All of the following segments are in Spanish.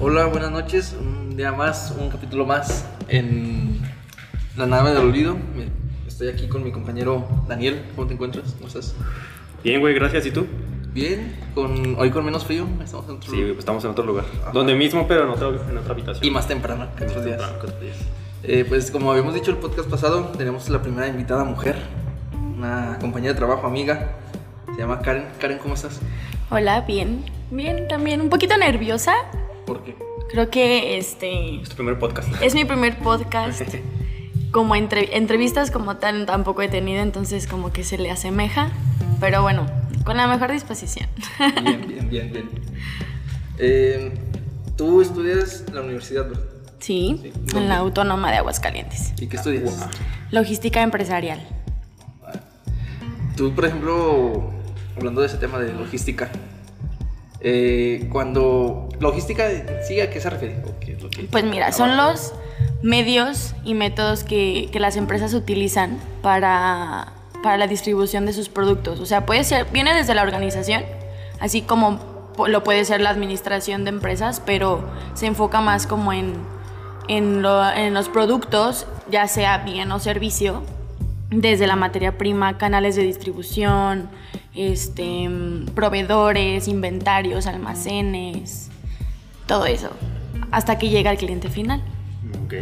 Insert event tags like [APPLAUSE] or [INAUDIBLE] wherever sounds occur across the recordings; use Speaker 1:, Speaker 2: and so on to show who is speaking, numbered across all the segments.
Speaker 1: Hola, buenas noches. Un día más, un capítulo más en La nave del olvido. Estoy aquí con mi compañero Daniel. ¿Cómo te encuentras? ¿Cómo estás?
Speaker 2: Bien, güey, gracias. ¿Y tú?
Speaker 1: Bien, con, hoy con menos frío. Estamos en otro
Speaker 2: Sí, güey, pues estamos en otro lugar. Donde mismo, pero en otra, en otra habitación.
Speaker 1: Y más temprano que otros días.
Speaker 2: Temprano que otros días.
Speaker 1: Eh, pues como habíamos dicho el podcast pasado, tenemos la primera invitada mujer, una compañera de trabajo, amiga. Se llama Karen. Karen, ¿cómo estás?
Speaker 3: Hola, bien. Bien, también un poquito nerviosa.
Speaker 1: ¿Por qué?
Speaker 3: Creo que este
Speaker 2: Es tu primer podcast.
Speaker 3: es mi primer podcast. [LAUGHS] Como entre- entrevistas como tal tampoco he tenido, entonces como que se le asemeja. Pero bueno, con la mejor disposición. [LAUGHS]
Speaker 1: Bien, bien, bien, bien. Eh, Tú estudias la universidad, ¿verdad?
Speaker 3: Sí,
Speaker 1: Sí.
Speaker 3: en la Autónoma de Aguascalientes.
Speaker 1: ¿Y qué estudias?
Speaker 3: Logística empresarial.
Speaker 1: Tú, por ejemplo, hablando de ese tema de logística, eh, cuando logística, sí, ¿a qué se refiere? ¿O qué es lo que-
Speaker 3: Pues mira, son los medios y métodos que, que las empresas utilizan para, para la distribución de sus productos. O sea, puede ser, viene desde la organización, así como lo puede ser la administración de empresas, pero se enfoca más como en, en, lo- en los productos, ya sea bien o servicio, desde la materia prima, canales de distribución, este, mm, proveedores, inventarios, almacenes, todo eso, hasta que llega al cliente final.
Speaker 2: Ok.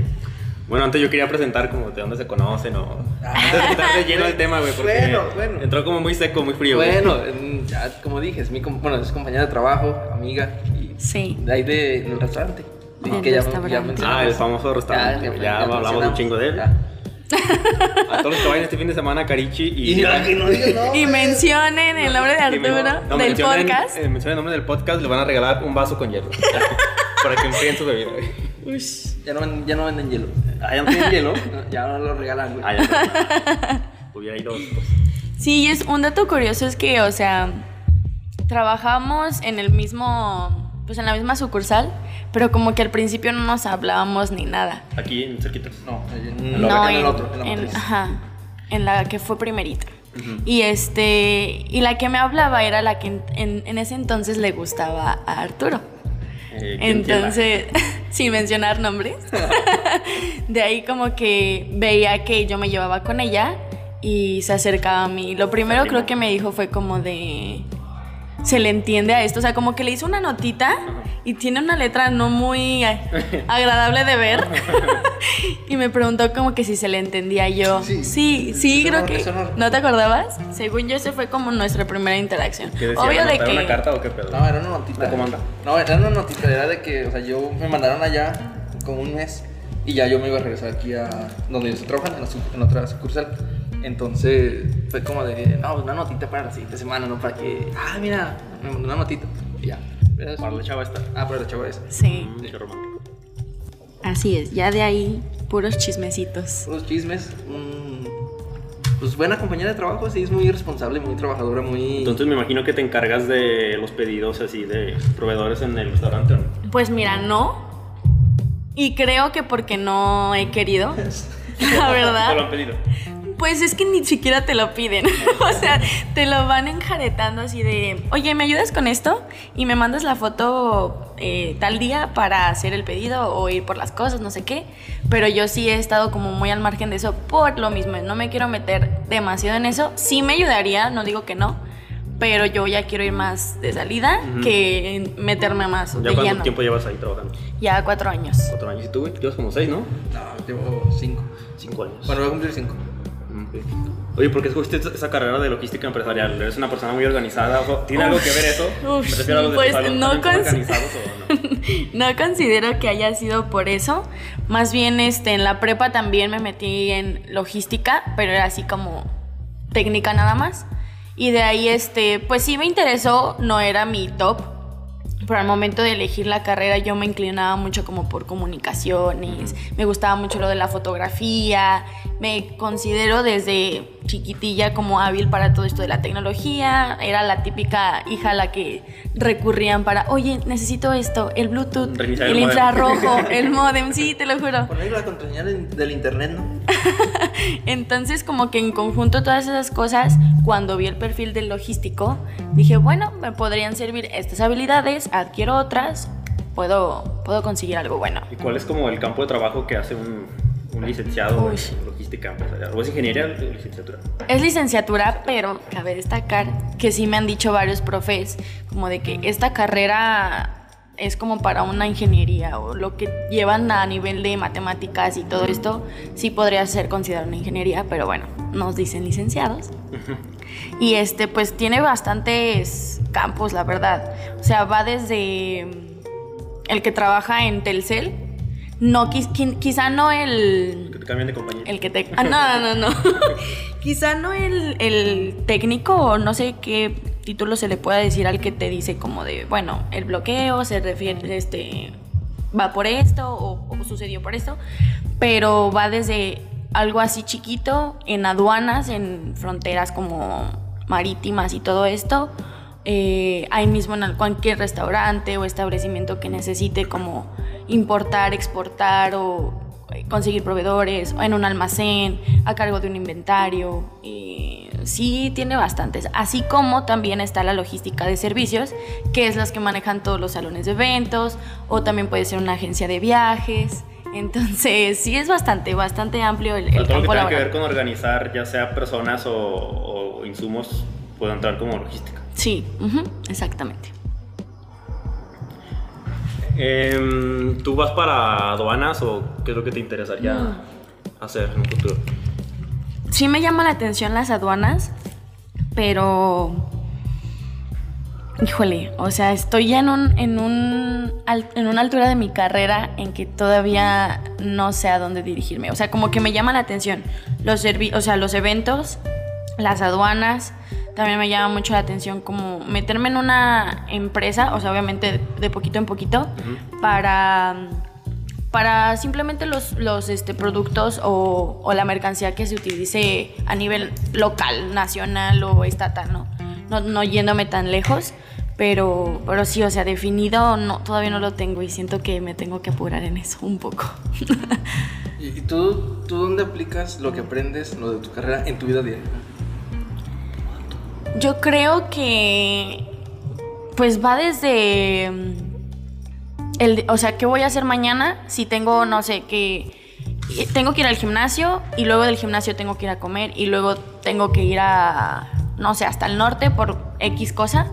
Speaker 2: Bueno, antes yo quería presentar como de dónde se conocen o... Antes de quitar de lleno el tema, güey, porque
Speaker 1: Bueno, bueno.
Speaker 2: entró como muy seco, muy frío, güey.
Speaker 1: Bueno, en- ya, como dije, es mi com- bueno, es compañera de trabajo, amiga, y
Speaker 3: Sí.
Speaker 1: de ahí de- del restaurante. Que ya- ya.
Speaker 2: Ah, el famoso restaurante, güey, ya hablamos un chingo de él. [LAUGHS] A todos los que vayan este fin de semana a Carichi y...
Speaker 1: Y ya, que no digas [LAUGHS] no.
Speaker 3: Y mencionen el nombre de Arturo
Speaker 2: no,
Speaker 3: del
Speaker 2: mencionen-
Speaker 3: podcast.
Speaker 2: eh, mencionen el nombre del podcast, le van a regalar un vaso con hielo. [LAUGHS] para que enfríen su bebida, güey.
Speaker 1: Ya no, ya no venden hielo. Ah, ya no tienen hielo. Ya no lo regalan, güey.
Speaker 2: Ah, ya. Hubiera ido pues,
Speaker 3: Sí, es un dato curioso es que, o sea, trabajamos en el mismo, pues en la misma sucursal, pero como que al principio no nos hablábamos ni nada.
Speaker 2: aquí en cerquita.
Speaker 1: No, en,
Speaker 2: En
Speaker 1: en,
Speaker 2: la-
Speaker 1: el otro, en la
Speaker 3: en- ajá, en la que fue primerita. Y este, y la que me hablaba era la que en, en- en ese entonces le gustaba a Arturo.
Speaker 2: Eh, ¿quién- quién la-
Speaker 3: Entonces, [LAUGHS] sin mencionar nombres, [LAUGHS] de ahí como que veía que yo me llevaba con ella y se acercaba a mí. Lo primero creo que me dijo fue como de... Se le entiende a esto, o sea, como que le hizo una notita y tiene una letra no muy eh, [LAUGHS] agradable de ver. [LAUGHS] y me preguntó como que si se le entendía yo.
Speaker 1: Sí.
Speaker 3: Sí, creo
Speaker 1: no-
Speaker 3: que...
Speaker 1: no-
Speaker 3: ¿No te acordabas? Según yo, ese fue como nuestra primera interacción.
Speaker 2: ¿Qué decía?
Speaker 3: Obvio de
Speaker 2: ¿Anotar
Speaker 3: que...
Speaker 2: una carta o qué pedo?
Speaker 1: No, era una notita.
Speaker 2: ¿La comanda?
Speaker 1: No, era una notita, era de que, o sea, yo me mandaron allá como un mes y ya yo me iba a regresar aquí a donde ellos trabajan, en, la su- en otra sucursal. Entonces fue como de, no, una notita para la siguiente semana, ¿no? Para que, ah, mira, me mandó una notita. Y ya.
Speaker 2: Para la chava esta.
Speaker 1: Ah, para la chava esa.
Speaker 3: Sí.
Speaker 2: Mm, qué romántico.
Speaker 3: Así es, ya de ahí puros chismecitos.
Speaker 1: Los chismes. mm, pues buena compañera de trabajo, sí, es muy responsable, muy trabajadora, muy...
Speaker 2: Entonces me imagino que te encargas de los pedidos así de proveedores en el restaurante, ¿o ¿no?
Speaker 3: Pues mira, no. Y creo que porque no he querido. [LAUGHS] La
Speaker 2: ¿Te lo han
Speaker 3: verdad.
Speaker 2: pedido?
Speaker 3: Pues es que ni siquiera te lo piden. [LAUGHS] o sea, te lo van enjaretando así de, oye, ¿me ayudas con esto? Y me mandas la foto eh, tal día para hacer el pedido o ir por las cosas, no sé qué. Pero yo sí he estado como muy al margen de eso por lo mismo. No me quiero meter demasiado en eso. Sí me ayudaría, no digo que no. Pero yo ya quiero ir más de salida
Speaker 2: Ujú.
Speaker 3: que meterme más
Speaker 2: ¿Ya
Speaker 3: de
Speaker 2: cuánto
Speaker 3: lleno.
Speaker 2: tiempo llevas ahí trabajando?
Speaker 3: Ya cuatro años.
Speaker 2: Cuatro años. ¿Y tú, güey? Llevas como seis, ¿no?
Speaker 1: No, llevo cinco.
Speaker 2: Cinco años.
Speaker 1: Bueno, voy a cumplir cinco.
Speaker 2: Mm, ok. Oye, ¿por qué escogiste esa- carrera de logística empresarial? ¿Eres una persona muy organizada? ¿Tiene algo que ver eso?
Speaker 3: Uf,
Speaker 2: Me refiero a de
Speaker 3: pues,
Speaker 2: salón,
Speaker 3: no
Speaker 2: ¿también son
Speaker 3: cons-
Speaker 2: no? [LAUGHS]
Speaker 3: No considero que haya sido por eso. Más bien este, en la prepa también me metí en logística, pero era así como técnica nada más. Y de ahí, este, pues sí me interesó, no era mi top. Pero al momento de elegir la carrera yo me inclinaba mucho como por comunicaciones, me gustaba mucho lo de la fotografía, me considero desde chiquitilla como hábil para todo esto de la tecnología, era la típica hija a la que recurrían para, oye, necesito esto, el Bluetooth, el
Speaker 2: el modem".
Speaker 3: infrarrojo, [LAUGHS] el modem, sí, te lo juro.
Speaker 1: Poner la contraseña del del internet, ¿no? [LAUGHS]
Speaker 3: Entonces, como que en conjunto todas esas cosas, cuando vi el perfil del logístico, dije, bueno, me podrían servir estas habilidades, adquiero otras puedo, puedo conseguir algo bueno.
Speaker 2: ¿Y cuál es como el campo de trabajo que hace un, un licenciado
Speaker 3: Uy.
Speaker 2: en logística empresarial? ¿O es ingeniería o licenciatura?
Speaker 3: Es licenciatura, pero cabe destacar que sí me han dicho varios profes como de que esta carrera es como para una ingeniería o lo que llevan a nivel de matemáticas y todo esto sí podría ser considerado una ingeniería, pero bueno, nos dicen licenciados. Y este pues tiene bastantes campos, la verdad. O sea, va desde el que trabaja en Telcel, no quiz- qui- quizá no el
Speaker 2: Que te cambian de compañía.
Speaker 3: el que te... Ah, no, no, no. [LAUGHS] Quizá no el, el técnico o no sé qué título se le pueda decir al que te dice como de, bueno, el bloqueo se refiere, este, va por esto o, o sucedió por esto, pero va desde algo así chiquito en aduanas, en fronteras como marítimas y todo esto, eh, ahí mismo en cualquier restaurante o establecimiento que necesite como importar, exportar o eh, conseguir proveedores, o en un almacén, a cargo de un inventario. eh, sí, tiene bastantes. Así como también está la logística de servicios, que es las que manejan todos los salones de eventos, o también puede ser una agencia de viajes. Entonces, sí es bastante, bastante amplio el, el
Speaker 2: todo lo que tenga que ver con organizar, ya sea personas o, o insumos, puede entrar como logística.
Speaker 3: Sí, exactamente.
Speaker 2: Em, ¿Tú vas para aduanas o qué es lo que te interesaría hacer en un futuro?
Speaker 3: sí me llama la atención las aduanas, pero híjole, o sea, estoy ya en un, en un en una altura de mi carrera en que todavía no sé a dónde dirigirme. O sea, como que me llama la atención los servi- o sea, los eventos, las aduanas. También me llama mucho la atención como meterme en una empresa, o sea, obviamente de poquito en poquito, para para simplemente los, los este, productos o, o la mercancía que se utilice a nivel local, nacional o estatal, ¿no? No, no yéndome tan lejos, pero, pero sí, o sea, definido no, todavía no lo tengo y siento que me tengo que apurar en eso un poco. [LAUGHS]
Speaker 1: ¿Y, y tú, tú dónde aplicas lo que aprendes, lo de tu carrera, en tu vida diaria?
Speaker 3: Yo creo que pues va desde mm, el, o sea, ¿qué voy a hacer mañana si tengo, no sé, que tengo que ir al gimnasio y luego del gimnasio tengo que ir a comer y luego tengo que ir a, no sé, hasta el norte por X cosa?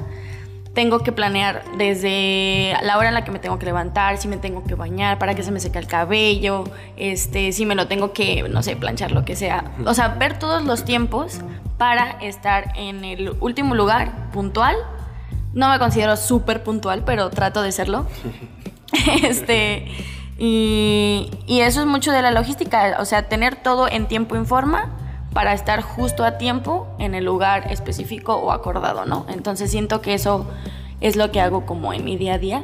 Speaker 3: Tengo que planear desde la hora en la que me tengo que levantar, si me tengo que bañar, para que se me seque el cabello, este, si me lo tengo que, no sé, planchar, lo que sea. O sea, ver todos los tiempos para estar en el último lugar puntual. No me considero súper puntual, pero trato de serlo. [LAUGHS] este, y, y eso es mucho de la logística, o sea, tener todo en tiempo y forma para estar justo a tiempo en el lugar específico o acordado, ¿no? Entonces siento que eso es lo que hago como en mi día a día.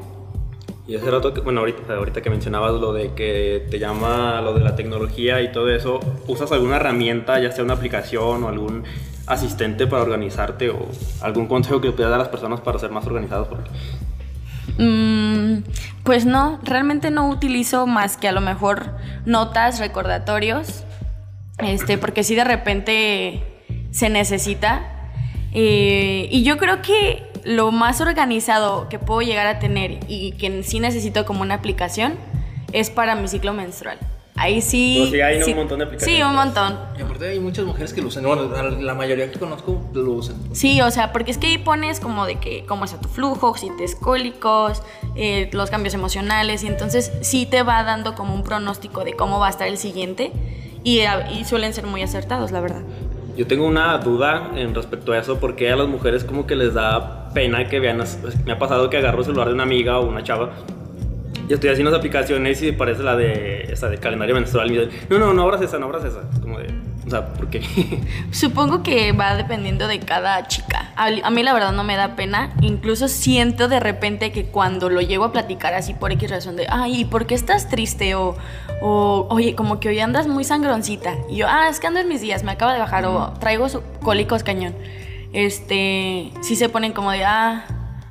Speaker 2: Y hace rato, que, bueno, ahorita, ahorita que mencionabas lo de que te llama lo de la tecnología y todo eso, ¿usas alguna herramienta, ya sea una aplicación o algún asistente para organizarte o algún consejo que puedas dar a las personas para ser más organizados? Porque
Speaker 3: Mm, pues no, realmente no utilizo más que a lo mejor notas, recordatorios, este, porque si de repente se necesita. Eh, y yo creo que lo más organizado que puedo llegar a tener y que sí necesito como una aplicación es para mi ciclo menstrual. Ahí sí.
Speaker 2: Pues sí, hay un
Speaker 3: sí-
Speaker 2: montón de aplicaciones.
Speaker 3: Sí, un montón.
Speaker 1: Y aparte hay muchas mujeres que lo usan. Bueno, la mayoría que conozco lo usan.
Speaker 3: Sí, o sea, porque es que ahí pones como de que cómo está tu flujo, si tienes cólicos, eh, los cambios emocionales, y entonces sí te va dando como un pronóstico de cómo va a estar el siguiente, y, y suelen ser muy acertados, la verdad.
Speaker 2: Yo tengo una duda en respecto a eso, porque a las mujeres como que les da pena que vean, as- me ha pasado que agarro el celular de una amiga o una chava, y estoy haciendo las aplicaciones y parece la de, esa de calendario menstrual, dicen, no, no, no abras esa, no abras esa, como de, o sea, ¿por qué? [LAUGHS]
Speaker 3: Supongo que va dependiendo de cada chica. A, a mí la verdad no me da pena. Incluso siento de repente que cuando lo llego a platicar así por X razón de, ay, ¿y por qué estás triste? O, o, oye, como que hoy andas muy sangroncita. Y yo, ah, es que ando en mis días, me acaba de bajar o traigo su- cólicos cañón. Este, sí se ponen como de, ah,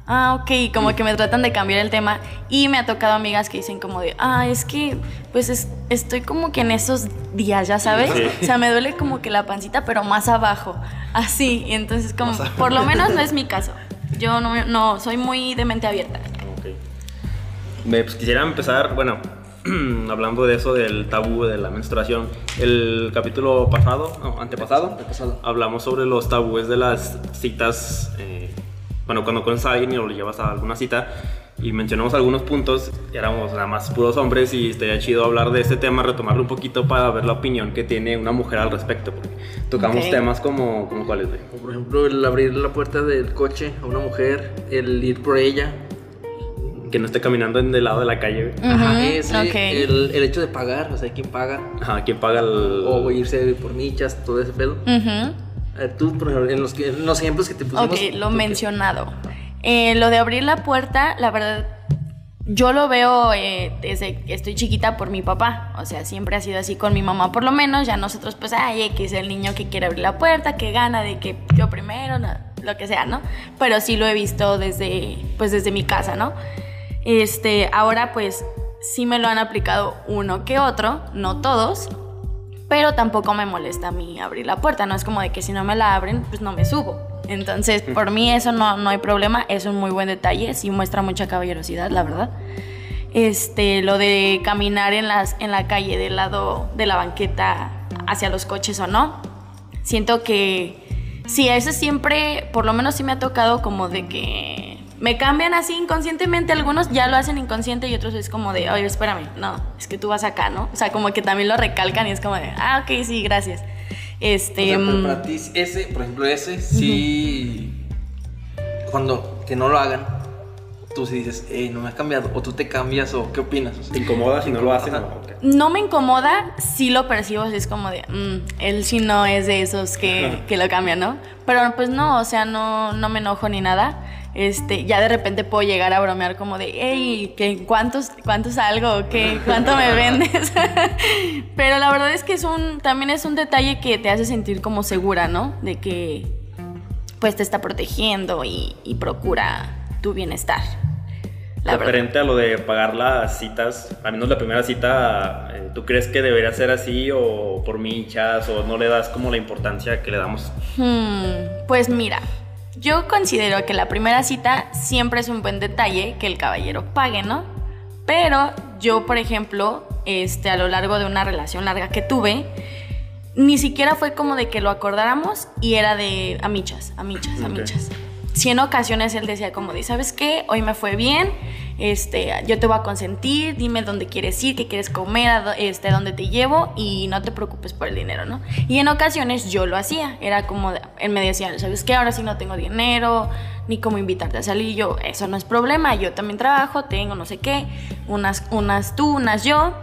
Speaker 3: ah, ok, como que me tratan de cambiar el tema. Y me ha tocado amigas que dicen como de, ah, es que, pues es- estoy como que en esos días, ya sabes.
Speaker 2: Sí.
Speaker 3: O sea, me duele como que la pancita, pero más abajo. Así. Y entonces, como,
Speaker 1: Más abajo.
Speaker 3: por lo menos no es mi caso. Yo no, no soy muy de mente abierta.
Speaker 2: Ok. Me, pues, quisiera empezar, bueno, [CLEARS THROAT] hablando de eso, del tabú de la menstruación. El capítulo pasado, no, antepasado,
Speaker 1: Antepasado.
Speaker 2: hablamos sobre los tabúes de las citas. eh, bueno, cuando conoces a alguien y lo llevas a alguna cita y mencionamos algunos puntos, éramos nada más puros hombres y estaría chido hablar de este tema, retomarlo un poquito para ver la opinión que tiene una mujer al respecto. Porque tocamos
Speaker 3: Ok.
Speaker 2: temas como, como cuáles, güey.
Speaker 1: Por ejemplo, el abrir la puerta del coche a una mujer, el ir por ella.
Speaker 2: Que no esté caminando en del lado de la calle, güey.
Speaker 1: Ajá,
Speaker 3: Ujú,
Speaker 1: ese,
Speaker 3: ok.
Speaker 1: el, el hecho de pagar, o sea, quién paga.
Speaker 2: Ajá, ¿quién paga el...?
Speaker 1: O irse por michas, todo ese pedo.
Speaker 3: Ujú.
Speaker 1: Eh, Tú, por ejemplo, en los, que- en los ejemplos que te pusimos.
Speaker 3: Ok, lo mencionado. Eh, lo de abrir la puerta, la verdad, yo lo veo eh, desde que estoy chiquita por mi papá. O sea, siempre ha sido así con mi mamá, por lo menos. Ya nosotros, pues, ay, que es el niño que quiere abrir la puerta, que gana de que yo primero, no, lo que sea, ¿no? Pero sí lo he visto desde, pues, desde mi casa, ¿no? Este, ahora, pues, sí me lo han aplicado uno que otro, no todos, pero tampoco me molesta a mí abrir la puerta, no es como de que si no me la abren, pues no me subo. Entonces, por mí eso no, no hay problema, es un muy buen detalle, sí muestra mucha caballerosidad, la verdad. Este, lo de caminar en, las, en la calle del lado de la banqueta hacia los coches o no, siento que sí, eso siempre, por lo menos sí me ha tocado como de que me cambian así inconscientemente, algunos ya lo hacen inconsciente y otros es como de, oye, espérame, no, es que tú vas acá, ¿no? O sea, como que también lo recalcan y es como de, ah, ok, sí, gracias. Este,
Speaker 1: O sea, pero
Speaker 3: mm,
Speaker 1: para ti, ese, por ejemplo, ese, sí. Cuando que no lo hagan, tú sí dices, hey, no me ha cambiado. O tú te cambias, o qué opinas. O sea,
Speaker 2: ¿Te incomoda si no lo hacen?
Speaker 1: Ajá.
Speaker 2: o qué?
Speaker 3: no me incomoda, sí lo percibo, es como de, mm, él sí no es de esos que, que lo cambian, ¿no? Pero pues no, o sea, no, no me enojo ni nada. Este, ya de repente puedo llegar a bromear como de, hey, ¿qué, ¿cuántos, ¿cuántos salgo? ¿Qué, ¿Cuánto me vendes? [LAUGHS] Pero la verdad es que es un, también es un detalle que te hace sentir como segura, ¿no? De que pues te está protegiendo y, y procura tu bienestar. La verdad.
Speaker 2: Referente a lo de pagar las citas, al menos la primera cita, eh, ¿tú crees que debería ser así o por michas o no le das como la importancia que le damos?
Speaker 3: Hmm, pues mira, yo considero que la primera cita siempre es un buen detalle que el caballero pague, ¿no? Pero yo, por ejemplo, este, a lo largo de una relación larga que tuve, ni siquiera fue como de que lo acordáramos y era de amichas, amichas, amichas. Si en ocasiones él decía como de, ¿sabes qué? Hoy me fue bien, este, yo te voy a consentir, dime dónde quieres ir, qué quieres comer, este, dónde te llevo y no te preocupes por el dinero, ¿no? Y en ocasiones yo lo hacía, era como, él me decía, ¿sabes qué? Ahora sí no tengo dinero, ni cómo invitarte a salir, yo, eso no es problema, yo también trabajo, tengo no sé qué, unas, unas tú, unas yo,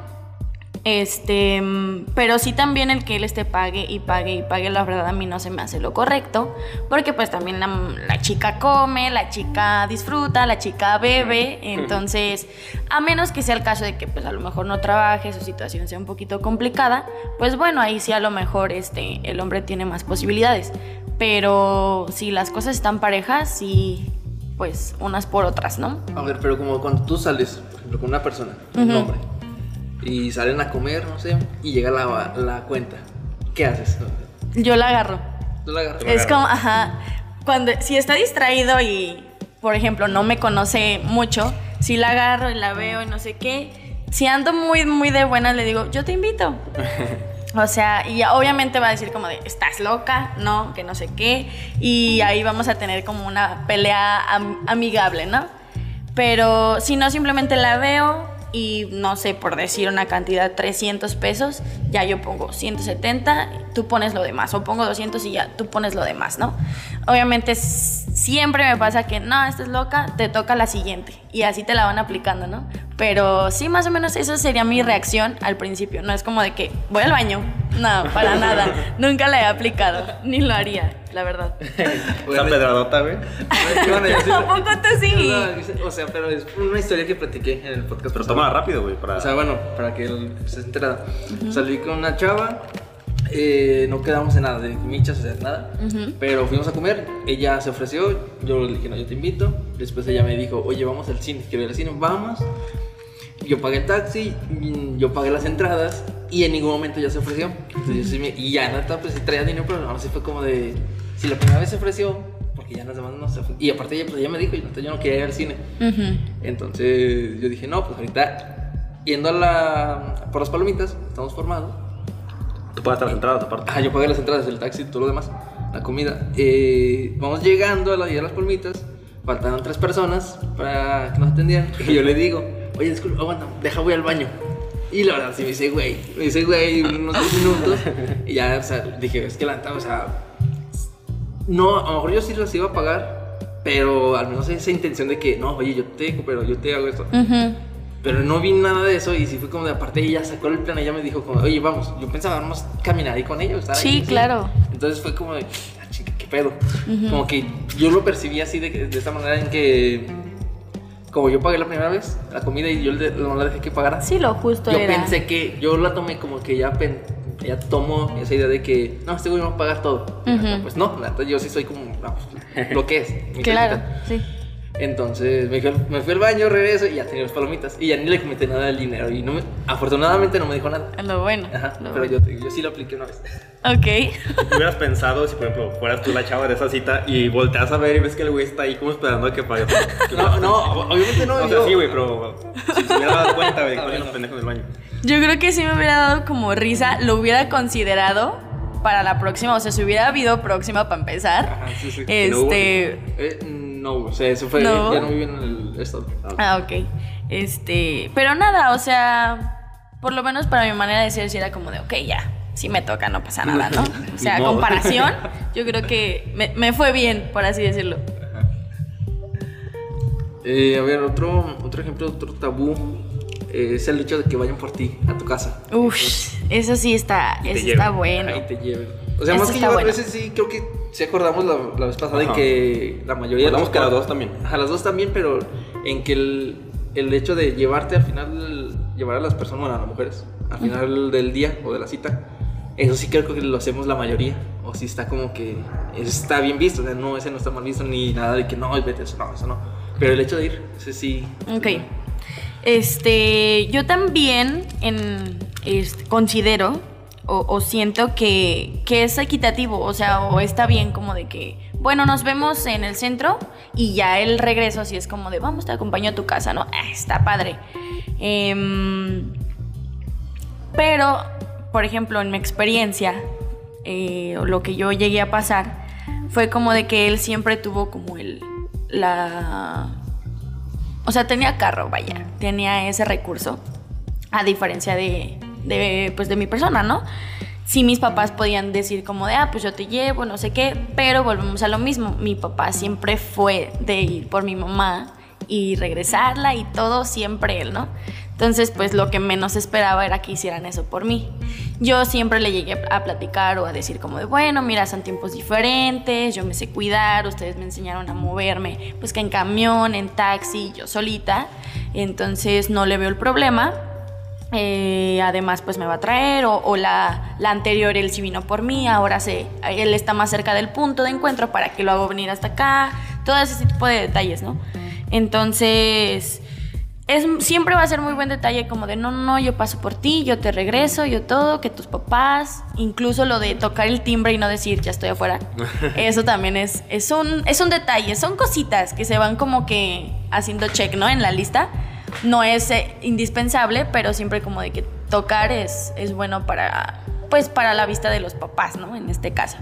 Speaker 3: este, mm, pero sí también el que él esté pague y pague y pague, la verdad a mí no se me hace lo correcto, porque pues también la, la chica come, la chica disfruta, la chica bebe, entonces a menos que sea el caso de que pues a lo mejor no trabaje, su situación sea un poquito complicada, pues bueno, ahí sí a lo mejor este, el hombre tiene más posibilidades, pero si las cosas están parejas, sí, pues unas por otras, ¿no?
Speaker 1: A ver, pero como cuando tú sales, por ejemplo, con una persona, un hombre, y salen a comer, no sé, y llega la, la cuenta, ¿qué haces?
Speaker 3: Yo la agarro.
Speaker 1: Tú la agarras.
Speaker 3: Es
Speaker 2: agarro.
Speaker 3: como, ajá, cuando, si está distraído y, por ejemplo, no me conoce mucho, si la agarro y la veo y no sé qué, si ando muy, muy de buenas, le digo, yo te invito. [LAUGHS] O sea, y obviamente va a decir como de, estás loca, no, que no sé qué, y ahí vamos a tener como una pelea am- amigable, ¿no? Pero si no, simplemente la veo y no sé, por decir una cantidad, 300 pesos, ya yo pongo 170, tú pones lo demás, o pongo 200 y ya tú pones lo demás, ¿no? Obviamente siempre me pasa que, no, esta es loca, te toca la siguiente, y así te la van aplicando, ¿no? Pero sí, más o menos esa sería mi reacción al principio, no es como de que voy al baño, no, para [LAUGHS] nada, nunca la he aplicado, ni lo haría, la verdad. [LAUGHS]
Speaker 2: Esa pedradota, güey.
Speaker 1: ¿Qué van a decir?
Speaker 3: ¿A poco tú sí?
Speaker 1: O sea, pero es una historia que platiqué en el podcast.
Speaker 2: Pero tómala rápido, güey, para...
Speaker 1: O sea, bueno, para que él se enterada. Salí con una chava, eh, no quedamos en nada de michas, o sea, nada. Pero fuimos a comer, ella se ofreció, yo le dije, no, yo te invito. Después ella me dijo, oye, vamos al cine, quiero ir al cine, vamos. Yo pagué el taxi, mm, yo pagué las entradas y en ningún momento ya se ofreció. Entonces, yo sí me- y ya, neta, pues sí traía dinero, pero ahora sí fue como de, si la primera vez se ofreció, ¿por porque ya las demás no se fue. Y aparte ella, pues ella me dijo, yo, yo no quería ir al cine. Entonces yo dije, no, pues ahorita yendo a la, por las palomitas, estamos formados.
Speaker 2: Tú pagas las entradas aparte.
Speaker 1: Ah, yo pagué las entradas, el taxi todo lo demás, la comida. Eh, vamos llegando a la de las palmitas, faltaban tres personas para que nos atendieran. Y yo le digo, oye, disculpa, aguanta, deja, voy al baño. Y la verdad, sí me dice, güey, me dice, güey, unos dos minutos. Y ya, o sea, dije, es que la o sea, no, a lo mejor yo sí las iba a pagar, pero al menos esa intención de que, no, oye, yo te pero yo te hago esto.
Speaker 3: Ujú.
Speaker 1: Pero no vi nada de eso y sí fue como de aparte ella sacó el plan, ella me dijo como, oye, vamos, yo pensaba vamos a caminar ahí con ella, estar
Speaker 3: Sí,
Speaker 1: ahí,
Speaker 3: claro.
Speaker 1: Entonces fue como de, ah, chica, qué pedo. Como que yo lo percibí así de, de esta manera en que, como yo pagué la primera vez la comida y yo no la dejé que pagara,
Speaker 3: Sí, lo justo
Speaker 1: yo
Speaker 3: era.
Speaker 1: pensé que, yo la tomé como que ya, pen- ya tomo esa idea de que, no, este güey va a pagar todo. Y. Pues no, yo sí soy como, no, lo que es.
Speaker 3: Claro, sí.
Speaker 1: Entonces me fui, al- me fui al baño, regreso y ya tenía las palomitas. Y ya ni le comenté nada del dinero. Y no me, afortunadamente no me dijo nada.
Speaker 3: Lo bueno.
Speaker 1: Ajá,
Speaker 3: lo
Speaker 1: pero
Speaker 3: bueno.
Speaker 1: yo, yo sí lo apliqué una vez.
Speaker 3: Ok.
Speaker 2: ¿Qué hubieras pensado si, por ejemplo, fueras tú la chava de esa cita y volteas a ver y ves que el güey está ahí como esperando a que pague?
Speaker 1: No, no, obviamente no.
Speaker 2: O sea,
Speaker 1: yo-
Speaker 2: sí, güey, pero si se hubiera dado cuenta, güey, con los pendejos del baño.
Speaker 3: Yo creo que sí me hubiera dado como risa, lo hubiera considerado para la próxima, o sea, si hubiera habido próxima para empezar.
Speaker 1: Ajá, sí, sí.
Speaker 2: Que no hubo,
Speaker 3: Este,
Speaker 1: Eh, no, o sea, eso fue.
Speaker 3: No.
Speaker 1: Ya no viví en el estado.
Speaker 3: ah, ok. Este, pero nada, o sea, por lo menos para mi manera de ser, sí era como de, ok, ya, sí me toca, no pasa nada, ¿no? [LAUGHS] O sea, comparación, [LAUGHS] yo creo que me, me fue bien, por así decirlo.
Speaker 1: Eh, a ver, otro, otro ejemplo, otro tabú. eh, es el hecho de que vayan por ti a tu casa.
Speaker 3: Uf, eso sí está, eso está bueno.
Speaker 1: Ahí te lleven. O sea,
Speaker 3: Eso
Speaker 1: más que yo,
Speaker 3: bueno.
Speaker 1: a veces sí, creo que sí acordamos la, la vez pasada en
Speaker 2: Ajá.
Speaker 1: que la mayoría
Speaker 2: Acordamos que las dos también.
Speaker 1: Ajá, las dos también, pero en que el, el hecho de llevarte al final, llevar a las personas, bueno, a las mujeres, al final del día o de la cita, eso sí creo que lo hacemos la mayoría. O sí está como que está bien visto, o sea, no, ese no está mal visto ni nada de que no, vete, eso no, eso no. Pero el hecho de ir, ese sí.
Speaker 3: Ok. Este, yo también en, este, considero o, siento que, que es equitativo, o sea, o está bien como de que, bueno, nos vemos en el centro y ya el regreso así es como de, vamos, te acompaño a tu casa, ¿no? Ah, está padre. Em, pero, por ejemplo, en mi experiencia, eh, lo que yo llegué a pasar, fue como de que él siempre tuvo como el, la... O sea, tenía carro, vaya, tenía ese recurso, a diferencia de, de, pues, de mi persona, ¿no? Sí, mis papás podían decir como de, ah, pues yo te llevo, no sé qué, pero volvemos a lo mismo. Mi papá siempre fue de ir por mi mamá y regresarla y todo siempre él, ¿no? Entonces, pues lo que menos esperaba era que hicieran eso por mí. Yo siempre le llegué a platicar o a decir como de, bueno, mira, son tiempos diferentes, yo me sé cuidar, ustedes me enseñaron a moverme, pues que en camión, en taxi, yo solita, entonces no le veo el problema. Eh, además, pues me va a traer, o, o la, la anterior él sí vino por mí, ahora se, él está más cerca del punto de encuentro, ¿para que lo hago venir hasta acá? Todo ese tipo de detalles, ¿no? Entonces, es, siempre va a ser muy buen detalle como de, no, no, no, yo paso por ti, yo te regreso, yo todo, que tus papás, incluso lo de tocar el timbre y no decir, ya estoy afuera. [LAUGHS] Eso también es, es, un, es un detalle, son cositas que se van como que haciendo check, ¿no? En la lista. No es eh, indispensable, pero siempre como de que tocar es, es bueno para, pues, para la vista de los papás, ¿no? En este caso.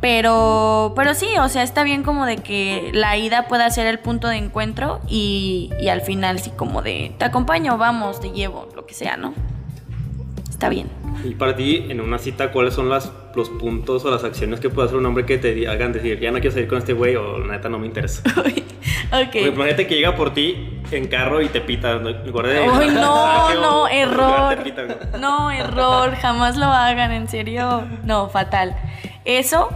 Speaker 3: Pero, pero sí, o sea, está bien como de que la ida pueda ser el punto de encuentro y, y al final sí como de, te acompaño, vamos, te llevo, lo que sea, ¿no? Está bien.
Speaker 2: Y para ti, en una cita, ¿cuáles son las, los puntos o las acciones que puede hacer un hombre que te hagan decir, ya no quiero salir con este güey o la neta no me interesa? [LAUGHS] Porque
Speaker 3: ok.
Speaker 2: imagínate que llega por ti en carro y te pita. ¿no? [LAUGHS]
Speaker 3: No, [LAUGHS]
Speaker 2: o-
Speaker 3: no, error. No, error, jamás lo hagan, en serio. No, fatal. Eso,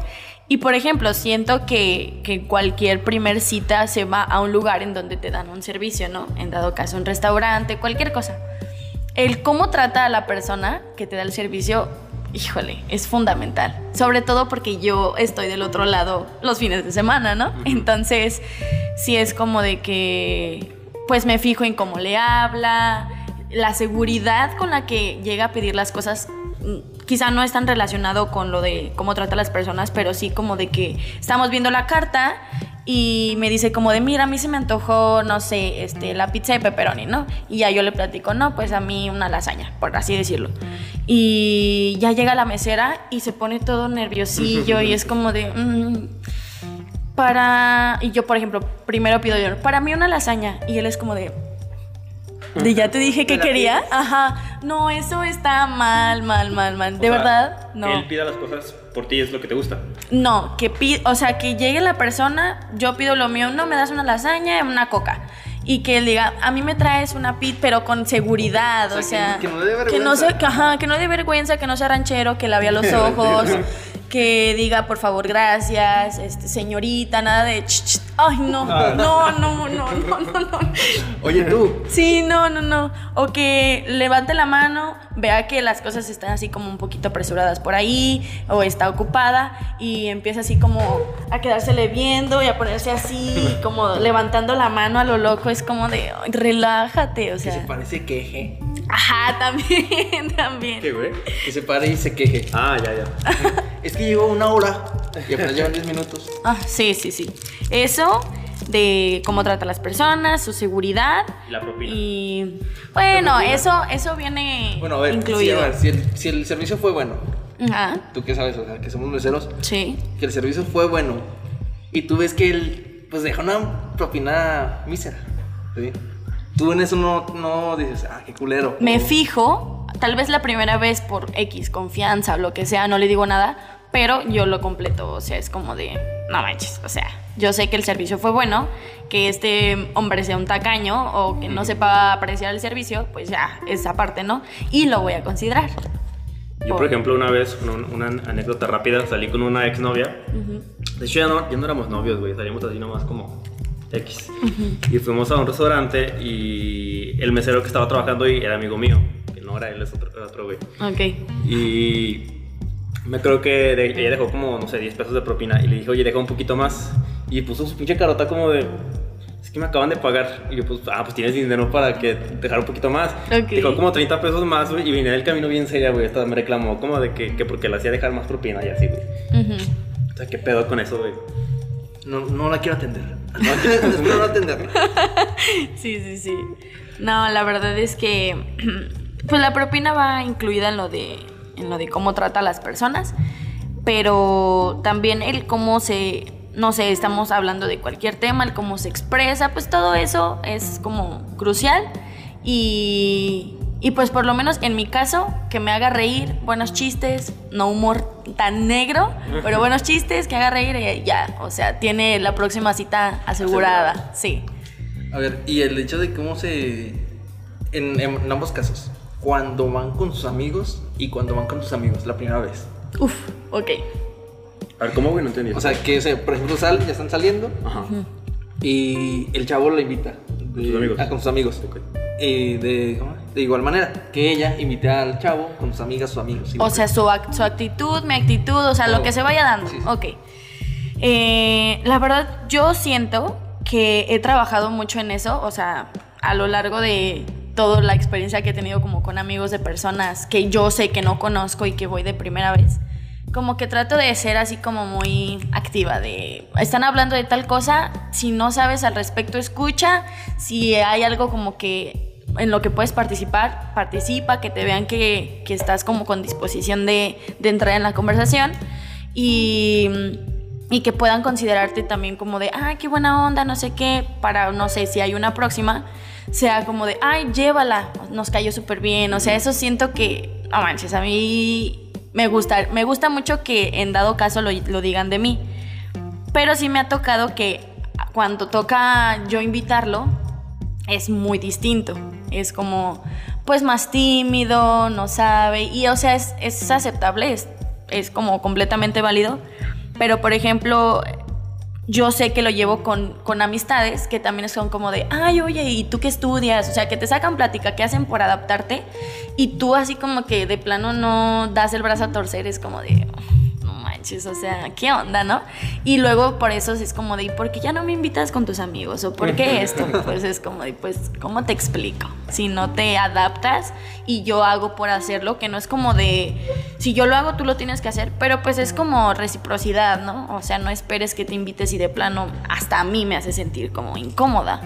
Speaker 3: y por ejemplo, siento que, que cualquier primer cita se va a un lugar en donde te dan un servicio, ¿no? En dado caso, un restaurante, cualquier cosa. El cómo trata a la persona que te da el servicio, híjole, es fundamental. Sobre todo porque yo estoy del otro lado los fines de semana, ¿no? Entonces, sí es como de que, pues me fijo en cómo le habla, la seguridad con la que llega a pedir las cosas quizá no es tan relacionado con lo de cómo trata a las personas, pero sí como de que estamos viendo la carta y me dice como de, mira, a mí se me antojó, no sé, este, la pizza de pepperoni, ¿no? Y ya yo le platico, no, pues a mí una lasaña, por así decirlo. Y ya llega la mesera y se pone todo nerviosillo y es como de, "Mm, para... Y yo, por ejemplo, primero pido yo, para mí una lasaña. Y él es como de... De ya te dije que
Speaker 1: ¿Me la
Speaker 3: quería. Ajá. No, eso está mal, mal, mal, mal. De
Speaker 2: sea,
Speaker 3: verdad, no.
Speaker 2: Que él pida las cosas por ti es lo que te gusta.
Speaker 3: No, que pi o sea, que llegue la persona, yo pido lo mío, no me das una lasaña, una coca. Y que él diga, a mí me traes una pit, pero con seguridad,
Speaker 1: O
Speaker 3: o
Speaker 1: sea, que- que no dé
Speaker 3: que no
Speaker 1: vergüenza.
Speaker 3: se- que, ajá, que no dé vergüenza, que no sea ranchero, que lave a los [LAUGHS] ojos, que diga, por favor, gracias, este, señorita, nada de, ch, ch. ay, no, no, no, no, no, no, no.
Speaker 1: Oye, tú,
Speaker 3: Sí, no, no, no. O que levante la mano, vea que las cosas están así como un poquito apresuradas por ahí, o está ocupada, y empieza así como a quedársele viendo y a ponerse así, como levantando la mano a lo loco. Es como de, "Ay, relájate, o
Speaker 1: que se
Speaker 3: sea.
Speaker 1: parece queje.
Speaker 3: Ajá, [LAUGHS] también, también.
Speaker 2: ¿Qué, güey?
Speaker 1: Que se pare y se queje.
Speaker 2: Ah, ya, ya. [LAUGHS]
Speaker 1: Es que llegó una hora y apenas llevan 10 minutos.
Speaker 3: Ah, sí, sí, sí. Eso de cómo trata a las personas, su seguridad.
Speaker 2: Y la propina.
Speaker 3: Y bueno, eso, eso viene
Speaker 1: Bueno, a ver, sí,
Speaker 3: incluido.
Speaker 1: a ver, si, el, si el servicio fue bueno,
Speaker 3: Ajá,
Speaker 1: tú qué sabes, o sea, que somos meseros,
Speaker 3: sí.
Speaker 1: que el servicio fue bueno y tú ves que él, pues deja una propina mísera, ¿sí? Tú en eso no, no dices, ah, qué culero.
Speaker 3: Me
Speaker 1: O-
Speaker 3: fijo, tal vez la primera vez por X, confianza o lo que sea, no le digo nada, pero yo lo completo, o sea, es como de, no manches, o sea, yo sé que el servicio fue bueno, que este hombre sea un tacaño o que no sepa apreciar el servicio, pues ya, esa parte, ¿no? Y lo voy a considerar.
Speaker 2: Yo, por ejemplo, una vez, una, una anécdota rápida, salí con una exnovia. De hecho, ya no, ya no éramos novios, güey. Salimos así nomás como X. Y fuimos a un restaurante y el mesero que estaba trabajando ahí era amigo mío. Que no era él, es otro, era otro güey.
Speaker 3: Ok.
Speaker 2: Y me creo que de- ella dejó como, no sé, 10 pesos de propina. Y le dije, oye, deja un poquito más. Y puso su pinche carota como de, es que me acaban de pagar. Y yo, pues, ah, pues tienes dinero para que dejar un poquito más.
Speaker 3: Ok.
Speaker 2: Dejó como 30 pesos más, güey. Y venía del camino bien seria, güey. Hasta me reclamó como de que, que porque le hacía dejar más propina y así, güey.
Speaker 3: Ujú.
Speaker 2: O sea, qué pedo con eso, güey.
Speaker 1: No, no la quiero atender. [LAUGHS] No, no atenderla. [LAUGHS]
Speaker 3: Sí, sí, sí. No, la verdad es que [CLEARS THROAT] pues la propina va incluida en lo de en lo de cómo trata a las personas, pero también el cómo se no sé, estamos hablando de cualquier tema, el cómo se expresa, pues todo eso es como crucial y y pues por lo menos en mi caso, que me haga reír, buenos chistes, no humor tan negro, pero buenos chistes, que haga reír, eh, ya, o sea, tiene la próxima cita asegurada, sí.
Speaker 1: A ver, y el hecho de cómo se. En, en ambos casos, cuando van con sus amigos y cuando van con tus amigos la primera vez.
Speaker 3: Uf, ok.
Speaker 2: A ver, ¿cómo, güey? No entendí.
Speaker 1: O sea, que, por ejemplo, salen, ya están saliendo
Speaker 2: Ajá.
Speaker 1: y el chavo lo invita.
Speaker 2: Con sus amigos.
Speaker 1: Ah, con sus amigos.
Speaker 2: Ok.
Speaker 1: Y de, ¿cómo? De igual manera, que ella invite al chavo con sus amigas, sus amigos.
Speaker 3: O sea, su, ac- su actitud, mi actitud, o sea, lo que se vaya dando.
Speaker 1: Sí, sí.
Speaker 3: Ok. Eh, la verdad, yo siento que he trabajado mucho en eso, o sea, a lo largo de toda la experiencia que he tenido como con amigos de personas que yo sé que no conozco y que voy de primera vez. Como que trato de ser así como muy activa, de están hablando de tal cosa, si no sabes al respecto, escucha, si hay algo como que en lo que puedes participar, participa, que te vean que, que estás como con disposición de, de entrar en la conversación y, y que puedan considerarte también como de, ay, qué buena onda, no sé qué, para, no sé, si hay una próxima, sea como de, ay, llévala, nos cayó súper bien, o sea, eso siento que, no manches, a mí me gusta, me gusta mucho que en dado caso lo, lo digan de mí, pero sí me ha tocado que cuando toca yo invitarlo, es muy distinto. Es como, pues más tímido, no sabe. Y o sea, es, es aceptable, es, es como completamente válido. Pero por ejemplo, yo sé que lo llevo con, con amistades que también son como de, ay, oye, ¿y tú qué estudias? O sea, que te sacan plática, ¿qué hacen por adaptarte? Y tú así como que de plano no das el brazo a torcer, es como de, manches. o sea, ¿qué onda, no? Y luego por eso es como de, ¿por qué ya no me invitas con tus amigos? ¿O por qué [LAUGHS] esto? Pues es como de, pues, ¿cómo te explico? Si no te adaptas y yo hago por hacerlo, que no es como de, si yo lo hago, tú lo tienes que hacer, pero pues es como reciprocidad, ¿no? O sea, no esperes que te invites y de plano hasta a mí me hace sentir como incómoda.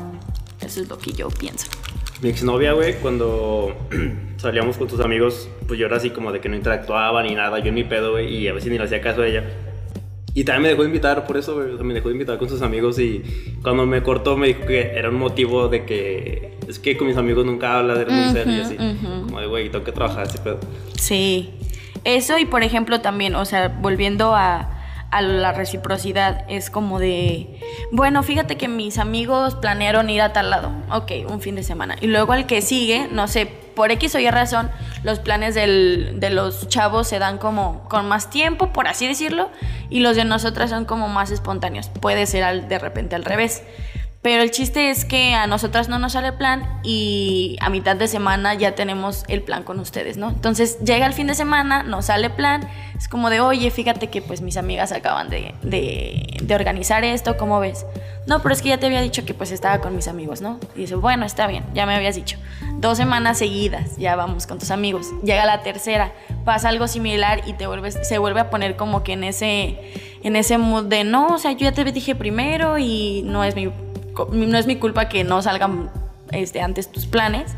Speaker 3: Eso es lo que yo pienso.
Speaker 2: Mi exnovia, güey, cuando [CLEARS THROAT] salíamos con tus amigos, pues yo era así como de que no interactuaba ni nada, yo ni pedo, güey, y a veces ni le hacía caso a ella. Y también me dejó de invitar por eso, güey, o sea, me dejó de invitar con sus amigos y cuando me cortó me dijo que era un motivo de que es que con mis amigos nunca habla de muy serio y así. Como de, güey, tengo que trabajar ese pedo.
Speaker 3: Sí. Eso y por ejemplo también, o sea, volviendo a la reciprocidad. Es como de, bueno, fíjate que mis amigos planearon ir a tal lado. Ok, un fin de semana. Y luego al que sigue, no sé, por X o Y razón, los planes del, de los chavos se dan como con más tiempo, por así decirlo, y los de nosotras son como más espontáneos. Puede ser al, de repente al revés. Pero el chiste es que a nosotras no nos sale plan y a mitad de semana ya tenemos el plan con ustedes, ¿no? Entonces llega el fin de semana, nos sale plan, es como de, oye, fíjate que pues mis amigas acaban de, de, organizar esto, ¿cómo ves? No, pero es que ya te había dicho que pues estaba con mis amigos, ¿no? Y dice, bueno, está bien, ya me habías dicho. Dos semanas seguidas, ya vamos con tus amigos. Llega la tercera, pasa algo similar y te vuelves, se vuelve a poner como que en ese, en ese mood de, no, o sea, yo ya te dije primero y no es mi no es mi culpa que no salgan este, antes tus planes.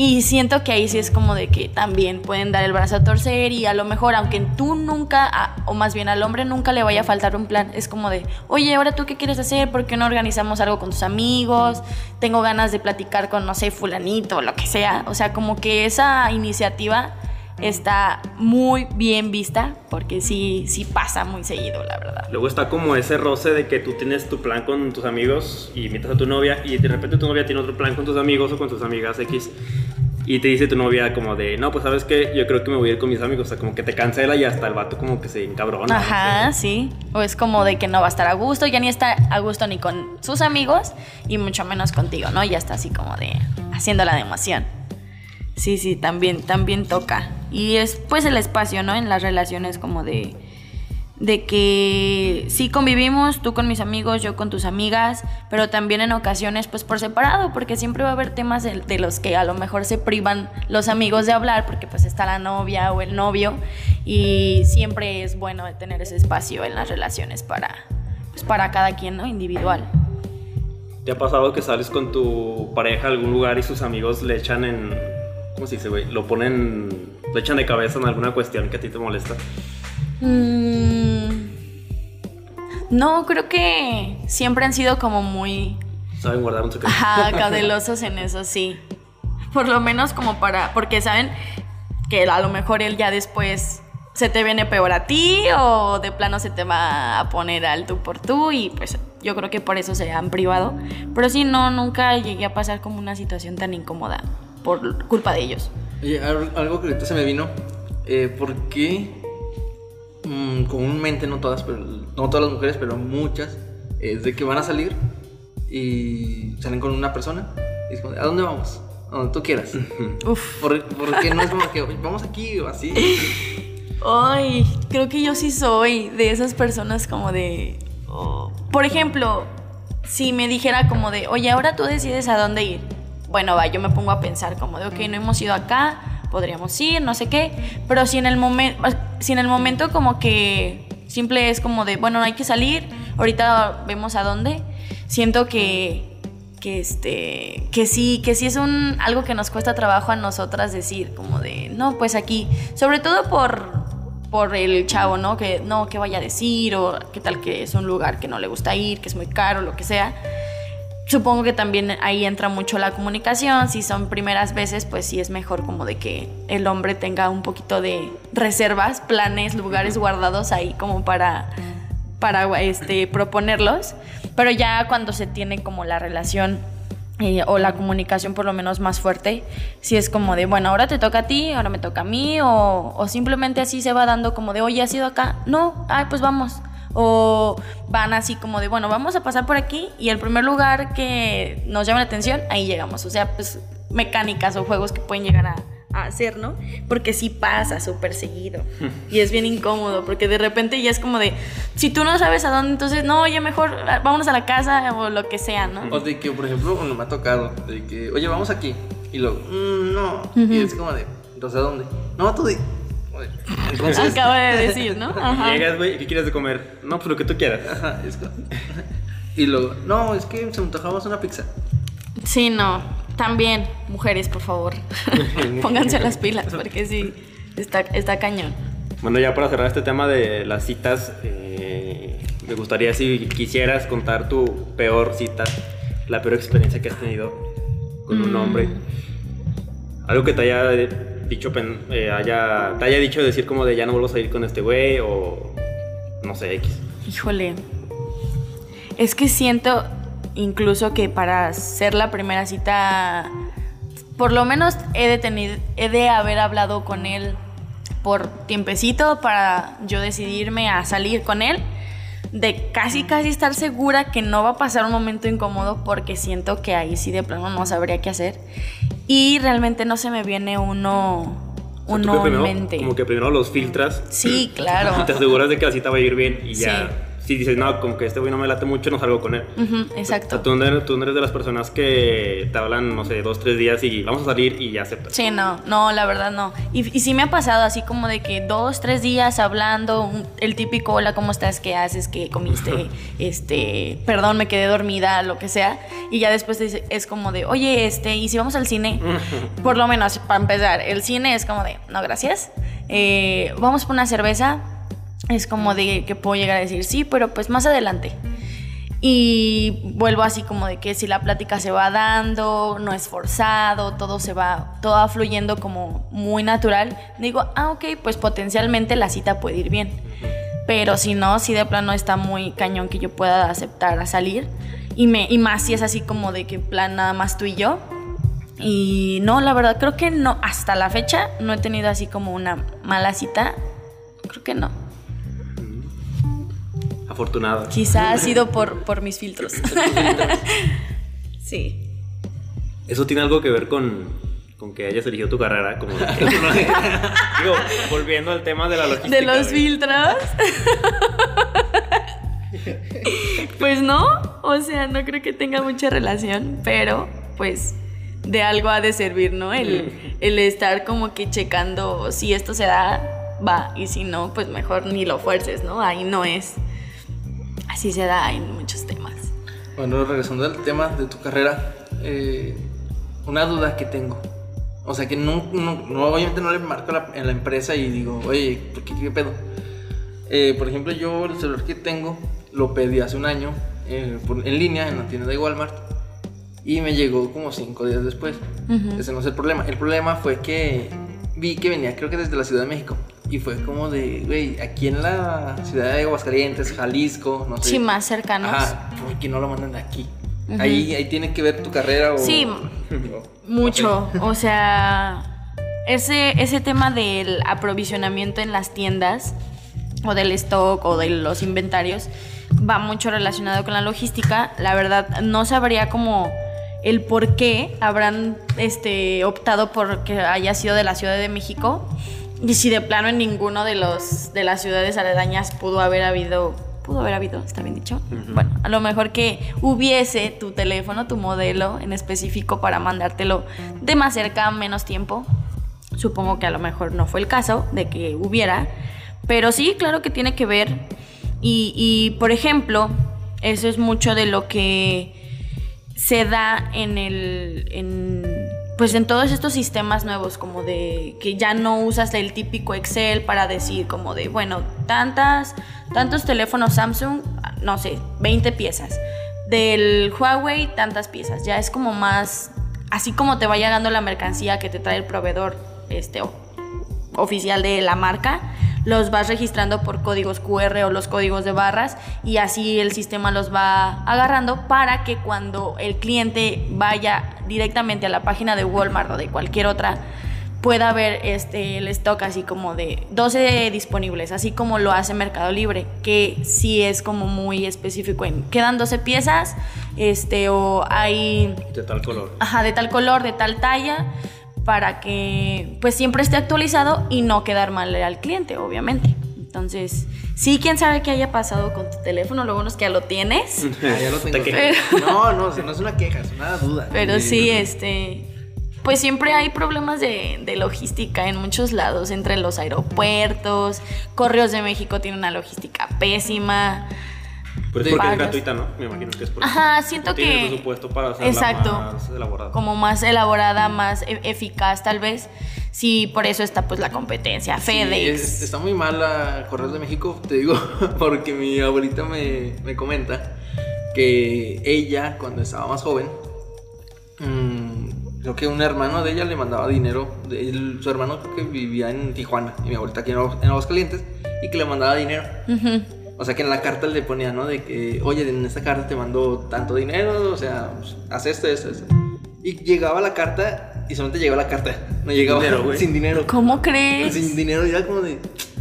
Speaker 3: Y siento que ahí sí es como de que también pueden dar el brazo a torcer y a lo mejor, aunque tú nunca, o más bien al hombre nunca le vaya a faltar un plan, es como de, oye, ahora tú qué quieres hacer, ¿por qué no organizamos algo con tus amigos? Tengo ganas de platicar con, no sé, fulanito lo que sea. O sea, como que esa iniciativa está muy bien vista porque sí, sí pasa muy seguido, la verdad.
Speaker 2: Luego está como ese roce de que tú tienes tu plan con tus amigos y invitas a tu novia y de repente tu novia tiene otro plan con tus amigos o con tus amigas X y te dice tu novia como de, no, pues sabes que yo creo que me voy a ir con mis amigos, o sea, como que te cancela y hasta el vato como que se encabrona.
Speaker 3: Ajá, sí. O es como de que no va a estar a gusto, ya ni está a gusto ni con sus amigos y mucho menos contigo, ¿no? Ya está así como de haciendo la emoción. Sí, sí, también, también toca. Y es pues el espacio, ¿no? En las relaciones como de, de que sí convivimos, tú con mis amigos, yo con tus amigas, pero también en ocasiones pues por separado, porque siempre va a haber temas de, los que a lo mejor se privan los amigos de hablar, porque pues está la novia o el novio, y siempre es bueno tener ese espacio en las relaciones para, pues, para cada quien, ¿no? Individual.
Speaker 2: ¿Te ha pasado que sales con tu pareja a algún lugar y sus amigos le echan en... ¿Cómo se dice, güey? Lo ponen ¿Te echan de cabeza en alguna cuestión que a ti te molesta?
Speaker 3: Mm, no, creo que siempre han sido como muy...
Speaker 2: Saben guardar un secreto.
Speaker 3: Ajá, [LAUGHS] caudelosos en eso, sí. Por lo menos como para... Porque saben que a lo mejor él ya después se te viene peor a ti o de plano se te va a poner al tú por tú y pues yo creo que por eso se han privado. Pero sí, no, nunca llegué a pasar como una situación tan incómoda por culpa de ellos.
Speaker 1: Oye, algo que ahorita se me vino. Eh, ¿Por qué mm, comúnmente, no todas, pero, no todas las mujeres, pero muchas, es de que van a salir y salen con una persona y es como, ¿a dónde vamos? A donde tú quieras. Uf. ¿Por, qué no es como que vamos aquí o así?
Speaker 3: Ay, creo que yo sí soy de esas personas como de... Oh, por ejemplo, si me dijera como de, oye, ahora tú decides a dónde ir bueno, va, yo me pongo a pensar como de, ok, no hemos ido acá, podríamos ir, no sé qué, pero si en el, momento si en el momento como que simple es como de, bueno, no hay que salir, ahorita vemos a dónde, siento que que este que sí que sí es un algo que nos cuesta trabajo a nosotras decir como de no pues aquí sobre todo por por el chavo no que no que vaya a decir o qué tal que es un lugar que no le gusta ir que es muy caro lo que sea Supongo que también ahí entra mucho la comunicación. Si son primeras veces, pues sí es mejor como de que el hombre tenga un poquito de reservas, planes, lugares guardados ahí como para, para este, proponerlos. Pero ya cuando se tiene como la relación eh, o la comunicación por lo menos más fuerte, si es como de, bueno, ahora te toca a ti, ahora me toca a mí, o, o simplemente así se va dando como de, oye, ¿has ido acá? No, ay, pues vamos o van así como de, bueno, vamos a pasar por aquí y el primer lugar que nos llame la atención, ahí llegamos. O sea, pues mecánicas o juegos que pueden llegar a, a hacer, ¿no? Porque sí pasa súper seguido. [LAUGHS] y es bien incómodo, porque de repente ya es como de, si tú no sabes a dónde, entonces, no, ya mejor ah, vámonos a la casa o lo que sea, ¿no?
Speaker 1: O de que, por ejemplo, bueno, me ha tocado, de que, oye, vamos aquí. Y luego, "Mm, no. Y es como de, entonces, ¿a dónde? No, tú di. Entonces,
Speaker 3: Acaba de decir, ¿no? [LAUGHS] Ajá.
Speaker 2: Llegas, güey, ¿y ¿qué quieres de comer? No, pues lo que tú quieras.
Speaker 1: Ajá, es [LAUGHS] Y luego, no, es que se me antojaba una pizza.
Speaker 3: Sí, no. También, mujeres, por favor. [LAUGHS] Pónganse las pilas, porque sí, está, está cañón.
Speaker 2: Bueno, ya para cerrar este tema de las citas, eh, me gustaría si quisieras contar tu peor cita, la peor experiencia que has tenido con un
Speaker 3: Mm.
Speaker 2: hombre. Algo que te haya dicho, eh, haya, te haya dicho decir como de ya no vuelvo a salir con este güey o no sé, X.
Speaker 3: Híjole. Es que siento incluso que para ser la primera cita, por lo menos he de, tener- he de haber hablado con él por tiempecito para yo decidirme a salir con él. De casi, casi estar segura que no va a pasar un momento incómodo porque siento que ahí sí de plano no sabría qué hacer. Y realmente no se me viene uno,
Speaker 2: O sea,
Speaker 3: uno
Speaker 2: primero-. Como que primero los filtras
Speaker 3: Sí, claro.
Speaker 2: y [LAUGHS] te aseguras de que la cita va a ir bien y ya.
Speaker 3: Sí.
Speaker 2: Si dices, no, como que este güey no me late mucho, no salgo con él. O sea,
Speaker 3: exacto.
Speaker 2: tú no, eres, tú no eres de las personas que te hablan, no sé, dos, tres días y vamos a salir y ya aceptas.
Speaker 3: Sí, no, no, la verdad no. Y, y sí me ha pasado así como de que dos, tres días hablando, un- el típico, hola, ¿cómo estás? ¿Qué haces? ¿Qué comiste? [LAUGHS] este, perdón, me quedé dormida, lo que sea. Y ya después te dice- es como de, oye, este, ¿y si vamos al cine? [LAUGHS] Por lo menos, para empezar, el cine es como de, no, gracias. Eh, vamos por una cerveza. Es como de que puedo llegar a decir, sí, pero pues más adelante. Y vuelvo así como de que si la plática se va dando, no es forzado, todo se va, todo va fluyendo como muy natural, digo, ah, ok, pues potencialmente la cita puede ir bien. Pero si no, si de plano está muy cañón que yo pueda aceptar a salir. Y, me, y más si es así como de que plan nada más tú y yo. Y no, la verdad creo que no, hasta la fecha no he tenido así como una mala cita. Creo que no.
Speaker 2: Afortunada.
Speaker 3: Quizá ha sido [LAUGHS] por, por mis filtros. [LAUGHS] sí.
Speaker 2: Eso tiene algo que ver con, con que hayas elegido tu carrera. Como [LAUGHS] Digo, volviendo al tema de la logística.
Speaker 3: De los filtros. pues no, o sea, no creo que tenga mucha relación, pero pues de algo ha de servir, ¿no? El, el estar como que checando si esto se da, va, y si no, pues mejor ni lo fuerces, ¿no? Ahí no es. Así se da en muchos temas.
Speaker 1: Bueno, regresando al tema de tu carrera, eh, una duda que tengo. O sea, que no, no- no- obviamente no le marco la- en la empresa y digo, oye, ¿por qué, qué pedo? Eh, por ejemplo, yo el celular que tengo lo pedí hace un año eh, por- en línea en la tienda de Walmart y me llegó como cinco días después.
Speaker 3: Ujú.
Speaker 1: Ese no es el problema. El problema fue que vi que venía, creo que desde la Ciudad de México. Y fue como de, güey, aquí en la ciudad de Aguascalientes, Jalisco, no sé.
Speaker 3: Sí, más cercanos.
Speaker 1: Ajá, ¿por qué no lo mandan de aquí?
Speaker 3: Ujú.
Speaker 1: ahí, ahí tiene que ver tu carrera o...
Speaker 3: Sí, [LAUGHS]
Speaker 1: o-
Speaker 3: Mucho, o sea, ese, ese tema del aprovisionamiento en las tiendas o del stock o de los inventarios va mucho relacionado con la logística. La verdad, no sabría como el por qué habrán este, optado por que haya sido de la Ciudad de México y si de plano en ninguno de los de las ciudades aledañas pudo haber habido pudo haber habido, está bien dicho. Bueno, a lo mejor que hubiese tu teléfono, tu modelo en específico para mandártelo de más cerca, menos tiempo. Supongo que a lo mejor no fue el caso de que hubiera, pero sí, claro que tiene que ver. Y, y, por ejemplo, eso es mucho de lo que se da en el en pues en todos estos sistemas nuevos como de que ya no usas el típico Excel para decir como de bueno tantas tantos teléfonos Samsung no sé 20 piezas. Del Huawei tantas piezas ya es como más así como te va llegando la mercancía que te trae el proveedor este oficial de la marca, los vas registrando por códigos QR o los códigos de barras y así el sistema los va agarrando para que cuando el cliente vaya directamente a la página de Walmart o de cualquier otra pueda ver este el stock así como de 12 disponibles, así como lo hace Mercado Libre, que sí es como muy específico en quedan 12 piezas, este o hay
Speaker 2: De tal color.
Speaker 3: Ajá, de tal color, de tal talla. Para que pues siempre esté actualizado y no quedar mal al cliente, obviamente. Entonces, sí, quién sabe qué haya pasado con tu teléfono, lo bueno es que ya lo tienes. [LAUGHS]
Speaker 1: Ah, ya lo tengo. No, no, no es una queja, es una duda.
Speaker 3: Pero sí, este, pues siempre hay problemas de, de, logística en muchos lados, entre los aeropuertos, Correos de México tiene una logística pésima.
Speaker 2: Pero es porque es gratuita, ¿no? Me imagino que es por
Speaker 3: Ajá, siento que.
Speaker 2: Tiene presupuesto para hacerla
Speaker 3: exacto,
Speaker 2: más elaborada.
Speaker 3: Como más elaborada, más e- eficaz, tal vez. Sí, por eso está pues la competencia. FedEx.
Speaker 1: Sí, está muy mal la Correos de México, te digo, [LAUGHS] porque mi abuelita me, me comenta que ella, cuando estaba más joven, mmm, creo que un hermano de ella le mandaba dinero. Su hermano creo que vivía en Tijuana y mi abuelita aquí en, en Aguascalientes y que le mandaba dinero. Uh -huh. O sea que en la carta le ponía, ¿no? De que, oye, en esta carta te mando tanto dinero, o sea, pues, haz esto, esto, esto. Y llegaba la carta y solamente llegaba la carta. No llegaba
Speaker 2: dinero, [LAUGHS]
Speaker 1: sin dinero.
Speaker 3: ¿Cómo crees?
Speaker 1: Sin dinero, ya como de,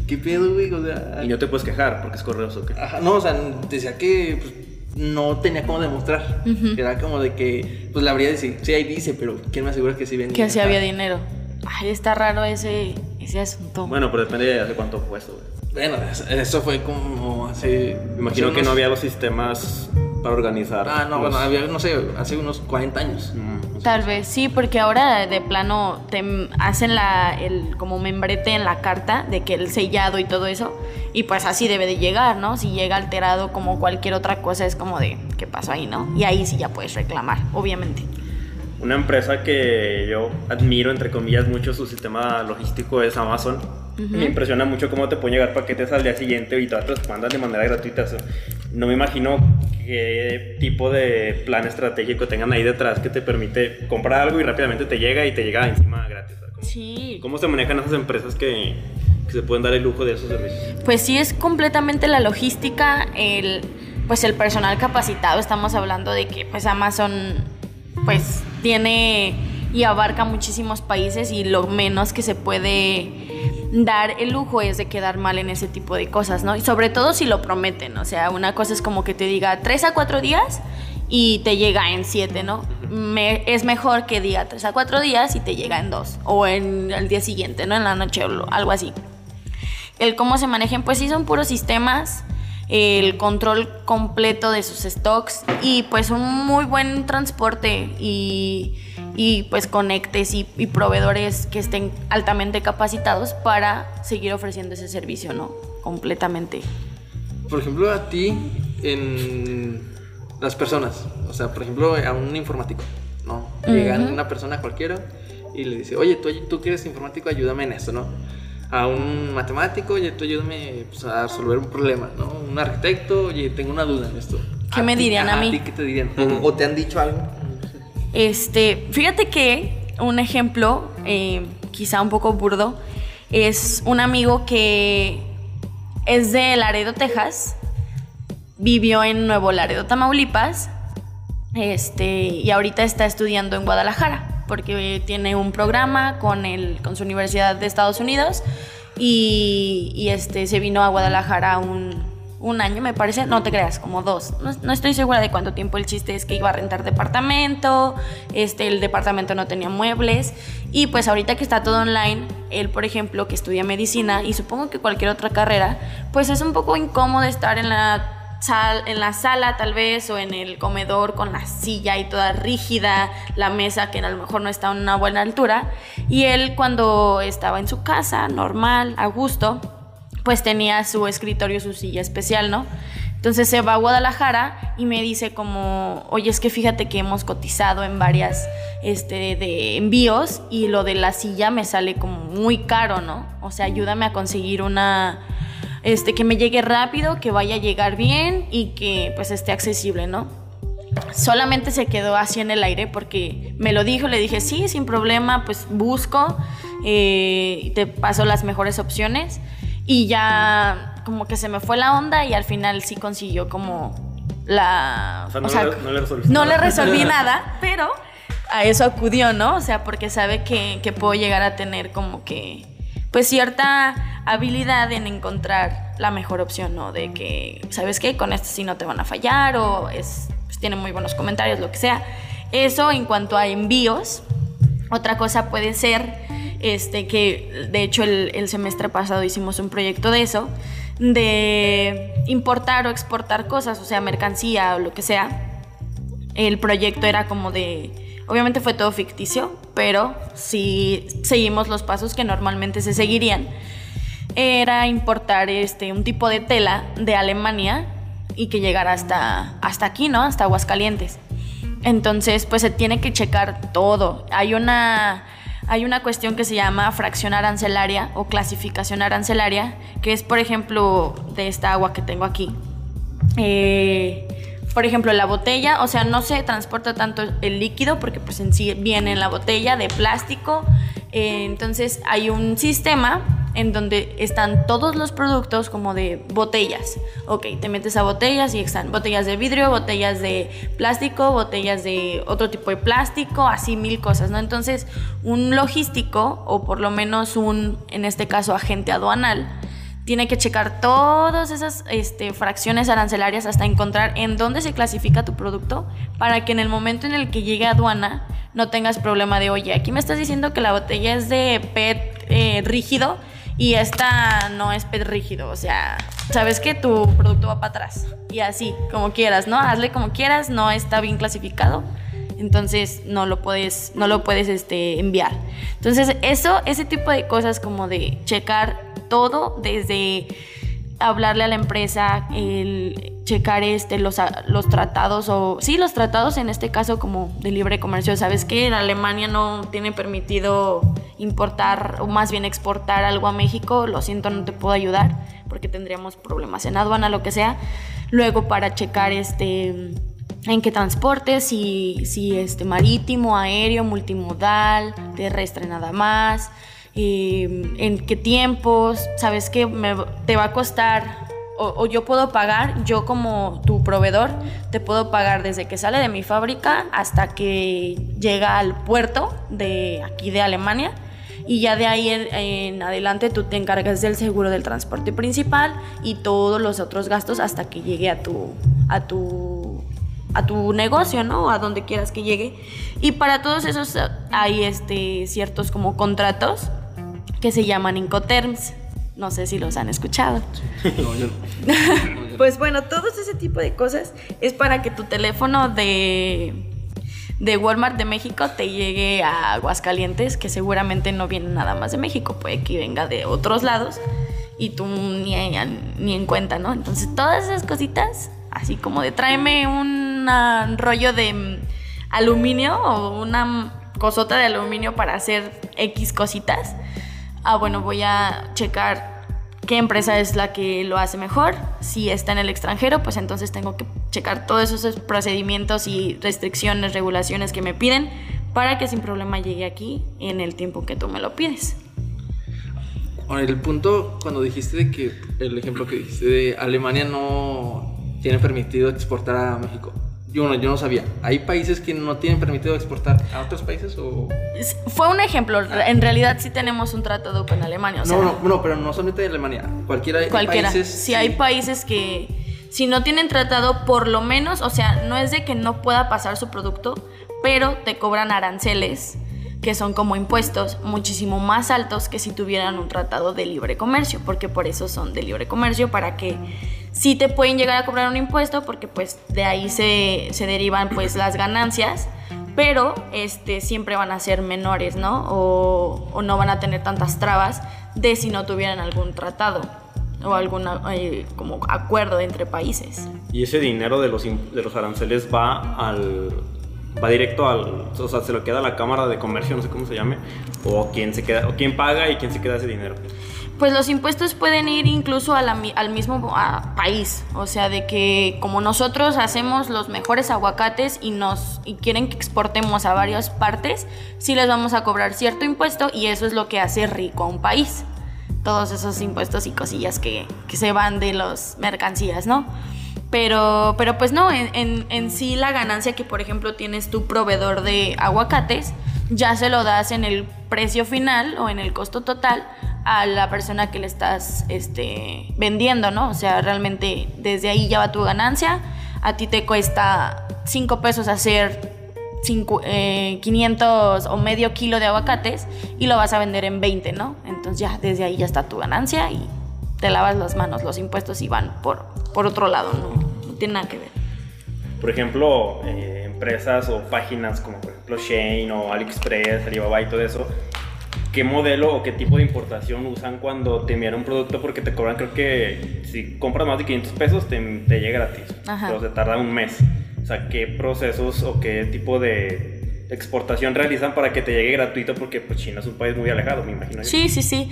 Speaker 1: ¿qué pedo, güey? O sea.
Speaker 2: Y no te puedes quejar porque es correos o qué.
Speaker 1: Ajá, no, o sea, decía que pues, no tenía cómo demostrar. Uh -huh. Era como de que, pues la habría decir, sí, ahí dice, pero ¿quién me asegura que sí venía?
Speaker 3: Que sí había dinero. Ay, está raro ese, ese asunto.
Speaker 2: Bueno, pero depende de hace cuánto fue eso, güey.
Speaker 1: Bueno, eso fue como hace.
Speaker 2: Me imagino que unos... no había los sistemas para organizar.
Speaker 1: Ah, no,
Speaker 2: los...
Speaker 1: bueno, había, no sé, hace unos 40 años.
Speaker 3: Mm, Tal vez, sí, porque ahora de plano te hacen la, el como membrete en la carta de que el sellado y todo eso. Y pues así debe de llegar, ¿no? Si llega alterado como cualquier otra cosa, es como de, ¿qué pasó ahí, no? Y ahí sí ya puedes reclamar, obviamente.
Speaker 2: Una empresa que yo admiro, entre comillas, mucho su sistema logístico es Amazon. Uh -huh. Me impresiona mucho cómo te pueden llegar paquetes al día siguiente y todas te los mandan de manera gratuita. No me imagino qué tipo de plan estratégico tengan ahí detrás que te permite comprar algo y rápidamente te llega y te llega encima gratis. ¿Cómo,
Speaker 3: sí.
Speaker 2: ¿Cómo se manejan esas empresas que, que se pueden dar el lujo de esos servicios?
Speaker 3: Pues sí, es completamente la logística, el, pues el personal capacitado. Estamos hablando de que pues Amazon pues tiene y abarca muchísimos países y lo menos que se puede dar el lujo es de quedar mal en ese tipo de cosas, ¿no? Y sobre todo si lo prometen, o sea, una cosa es como que te diga tres a cuatro días y te llega en siete, ¿no? Me, es mejor que diga tres a cuatro días y te llega en dos o en el día siguiente, ¿no? En la noche o algo así. El cómo se manejen, pues sí son puros sistemas el control completo de sus stocks y pues un muy buen transporte y, y pues conectes y, y, proveedores que estén altamente capacitados para seguir ofreciendo ese servicio, ¿no? Completamente.
Speaker 1: Por ejemplo, a ti, en las personas, o sea, por ejemplo, a un informático, ¿no? Llega uh -huh. una persona cualquiera y le dice, oye, tú, tú que eres informático, ayúdame en esto, ¿no? a un matemático, oye, tú ayúdame pues, a resolver un problema, ¿no? Un arquitecto, oye, tengo una duda en esto.
Speaker 3: ¿Qué me
Speaker 1: ti,
Speaker 3: dirían a,
Speaker 1: a
Speaker 3: mí?
Speaker 1: ti, ¿Qué te dirían? Uh -huh. ¿O te han dicho algo?
Speaker 3: Este, fíjate que un ejemplo, eh, quizá un poco burdo, es un amigo que es de Laredo, Texas, vivió en Nuevo Laredo, Tamaulipas, este, y ahorita está estudiando en Guadalajara porque tiene un programa con, el, con su universidad de Estados Unidos y, y este, se vino a Guadalajara un, un, año, me parece, no te creas, como dos. No, estoy segura de cuánto tiempo. El chiste es que iba a rentar departamento, este, el departamento no tenía muebles y pues ahorita que está todo online, él, por ejemplo, que estudia medicina y supongo que cualquier otra carrera, pues es un poco incómodo estar en la Sal, en la sala tal vez o en el comedor con la silla y toda rígida, la mesa que a lo mejor no está a una buena altura. Y él cuando estaba en su casa, normal, a gusto, pues tenía su escritorio, su silla especial, ¿no? Entonces se va a Guadalajara y me dice como, oye, es que fíjate que hemos cotizado en varias este, de envíos y lo de la silla me sale como muy caro, ¿no? O sea, ayúdame a conseguir una este, que me llegue rápido, que vaya a llegar bien y que pues esté accesible, ¿no? Solamente se quedó así en el aire porque me lo dijo, le dije, sí, sin problema, pues busco eh, te paso las mejores opciones y ya como que se me fue la onda y al final sí consiguió como la...
Speaker 2: O sea, no,
Speaker 3: o sea,
Speaker 2: le, no le resolví
Speaker 3: no
Speaker 2: nada.
Speaker 3: le resolví nada, pero a eso acudió, ¿no? O sea, porque sabe que, que puedo llegar a tener como que pues cierta habilidad en encontrar la mejor opción, ¿no? De que, ¿sabes qué? Con este sí no te van a fallar o es, pues, tiene muy buenos comentarios, lo que sea. Eso en cuanto a envíos. Otra cosa puede ser, este, que de hecho el, semestre pasado hicimos un proyecto de eso, de importar o exportar cosas, o sea, mercancía o lo que sea. El proyecto era como de, obviamente fue todo ficticio, pero sí seguimos los pasos que normalmente se seguirían. Era importar este, un tipo de tela de Alemania y que llegara hasta, hasta aquí, ¿no? Hasta Aguascalientes. Entonces, pues se tiene que checar todo. Hay una, hay una cuestión que se llama fracción arancelaria o clasificación arancelaria, que es, por ejemplo, de esta agua que tengo aquí. Eh, por ejemplo, la botella, o sea, no se transporta tanto el líquido porque pues en sí viene en la botella de plástico. Eh, entonces hay un sistema en donde están todos los productos como de botellas. Ok, te metes a botellas y están botellas de vidrio, botellas de plástico, botellas de otro tipo de plástico, así mil cosas, ¿no? Entonces, un logístico, o por lo menos un, en este caso, agente aduanal, tiene que checar todas esas este, fracciones arancelarias hasta encontrar en dónde se clasifica tu producto para que en el momento en el que llegue a aduana no tengas problema de, oye, aquí me estás diciendo que la botella es de PET eh, rígido y esta no es PET rígido, o sea, sabes que tu producto va para atrás y así, como quieras, ¿no? Hazle como quieras, no está bien clasificado. Entonces no lo puedes, no lo puedes este, enviar. Entonces, eso, ese tipo de cosas como de checar todo desde hablarle a la empresa, el checar este, los, los tratados o sí, los tratados en este caso como de libre comercio. Sabes que Alemania no tiene permitido importar o más bien exportar algo a México, lo siento, no te puedo ayudar porque tendríamos problemas en aduana, lo que sea. Luego para checar este en qué transporte, si, si este marítimo, aéreo, multimodal, terrestre nada más. Em, en qué tiempos, sabes que te va a costar o, yo puedo pagar, yo como tu proveedor, te puedo pagar desde que sale de mi fábrica hasta que llega al puerto de aquí de Alemania y ya de ahí en, adelante tú te encargas del seguro del transporte principal y todos los otros gastos hasta que llegue a tu a tu a tu negocio, ¿no? A donde quieras que llegue. Y para todos esos hay este ciertos como contratos que se llaman Incoterms. No sé si los han escuchado. pues bueno, todo ese tipo de cosas es para que tu teléfono de, de Walmart de México te llegue a Aguascalientes, que seguramente no viene nada más de México, puede que venga de otros lados y tú ni, ni en cuenta, ¿no? Entonces todas esas cositas, así como de tráeme un rollo de aluminio o una cosota de aluminio para hacer X cositas ah, bueno, voy a checar qué empresa es la que lo hace mejor. Si está en el extranjero, pues entonces tengo que checar todos esos procedimientos y restricciones, regulaciones que me piden para que sin problema llegue aquí en el tiempo que tú me lo pides.
Speaker 1: el punto cuando dijiste que el ejemplo que dijiste de Alemania no tiene permitido exportar a México. Yo no, yo no sabía. ¿Hay países que no tienen permitido exportar a otros países o...?
Speaker 3: Fue un ejemplo. En realidad sí tenemos un tratado con Alemania.
Speaker 1: no, no, no, pero no solamente de Alemania. Cualquiera,
Speaker 3: cualquiera. países... Si hay países que si no tienen tratado, por lo menos, o sea, no es de que no pueda pasar su producto, pero te cobran aranceles que son como impuestos muchísimo más altos que si tuvieran un tratado de libre comercio, porque por eso son de libre comercio, para que sí te pueden llegar a cobrar un impuesto, porque pues de ahí se, se derivan pues las ganancias, pero este, siempre van a ser menores, ¿no? O, o, no van a tener tantas trabas de si no tuvieran algún tratado o algún eh, como acuerdo entre países.
Speaker 2: Y ese dinero de los, de los aranceles va al va directo al, o sea, se lo queda a la Cámara de Comercio, no sé cómo se llame, o quién se queda, o quién paga y quién se queda ese dinero.
Speaker 3: Pues los impuestos pueden ir incluso al mismo país, o sea, de que como nosotros hacemos los mejores aguacates y nos y quieren que exportemos a varias partes, sí les vamos a cobrar cierto impuesto y eso es lo que hace rico a un país. Todos esos impuestos y cosillas que, se van de las mercancías, ¿no? Pero, pero pues no, en, en, sí la ganancia que por ejemplo tienes tu proveedor de aguacates, ya se lo das en el precio final o en el costo total a la persona que le estás este, vendiendo, ¿no? O sea, realmente desde ahí ya va tu ganancia. A ti te cuesta 5 pesos hacer cincu- eh, 500 o medio kilo de aguacates y lo vas a vender en 20, ¿no? Entonces ya desde ahí ya está tu ganancia y te lavas las manos, los impuestos y van por, por otro lado, ¿no? No tiene nada que ver.
Speaker 2: Por ejemplo, eh, empresas o páginas como por ejemplo Shane o AliExpress, Alibaba y todo eso, ¿qué modelo o qué tipo de importación usan cuando te envían un producto? Porque te cobran, creo que si compras más de 500 pesos te, te llega gratis,
Speaker 3: Ajá.
Speaker 2: pero se tarda un mes. O sea, ¿qué procesos o qué tipo de exportación realizan para que te llegue gratuito? Porque pues China es un país muy alejado, me imagino. yo.
Speaker 3: Sí, sí, sí.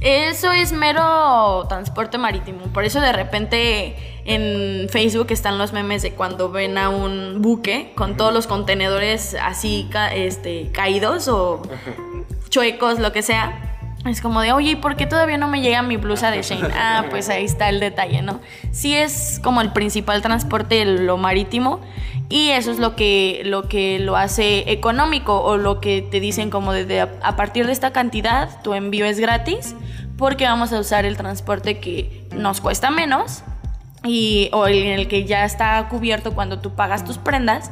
Speaker 3: Eso es mero transporte marítimo. Por eso de repente en Facebook están los memes de cuando ven a un buque con todos los contenedores así ca- este, caídos o chuecos, lo que sea. Es como de, oye, ¿y por qué todavía no me llega mi blusa de [LAUGHS] Shane? Ah, pues ahí está el detalle, ¿no? Sí es como el principal transporte lo marítimo y eso es lo que lo, que lo hace económico o lo que te dicen como desde a, a partir de esta cantidad tu envío es gratis porque vamos a usar el transporte que nos cuesta menos y, o en el que ya está cubierto cuando tú pagas tus prendas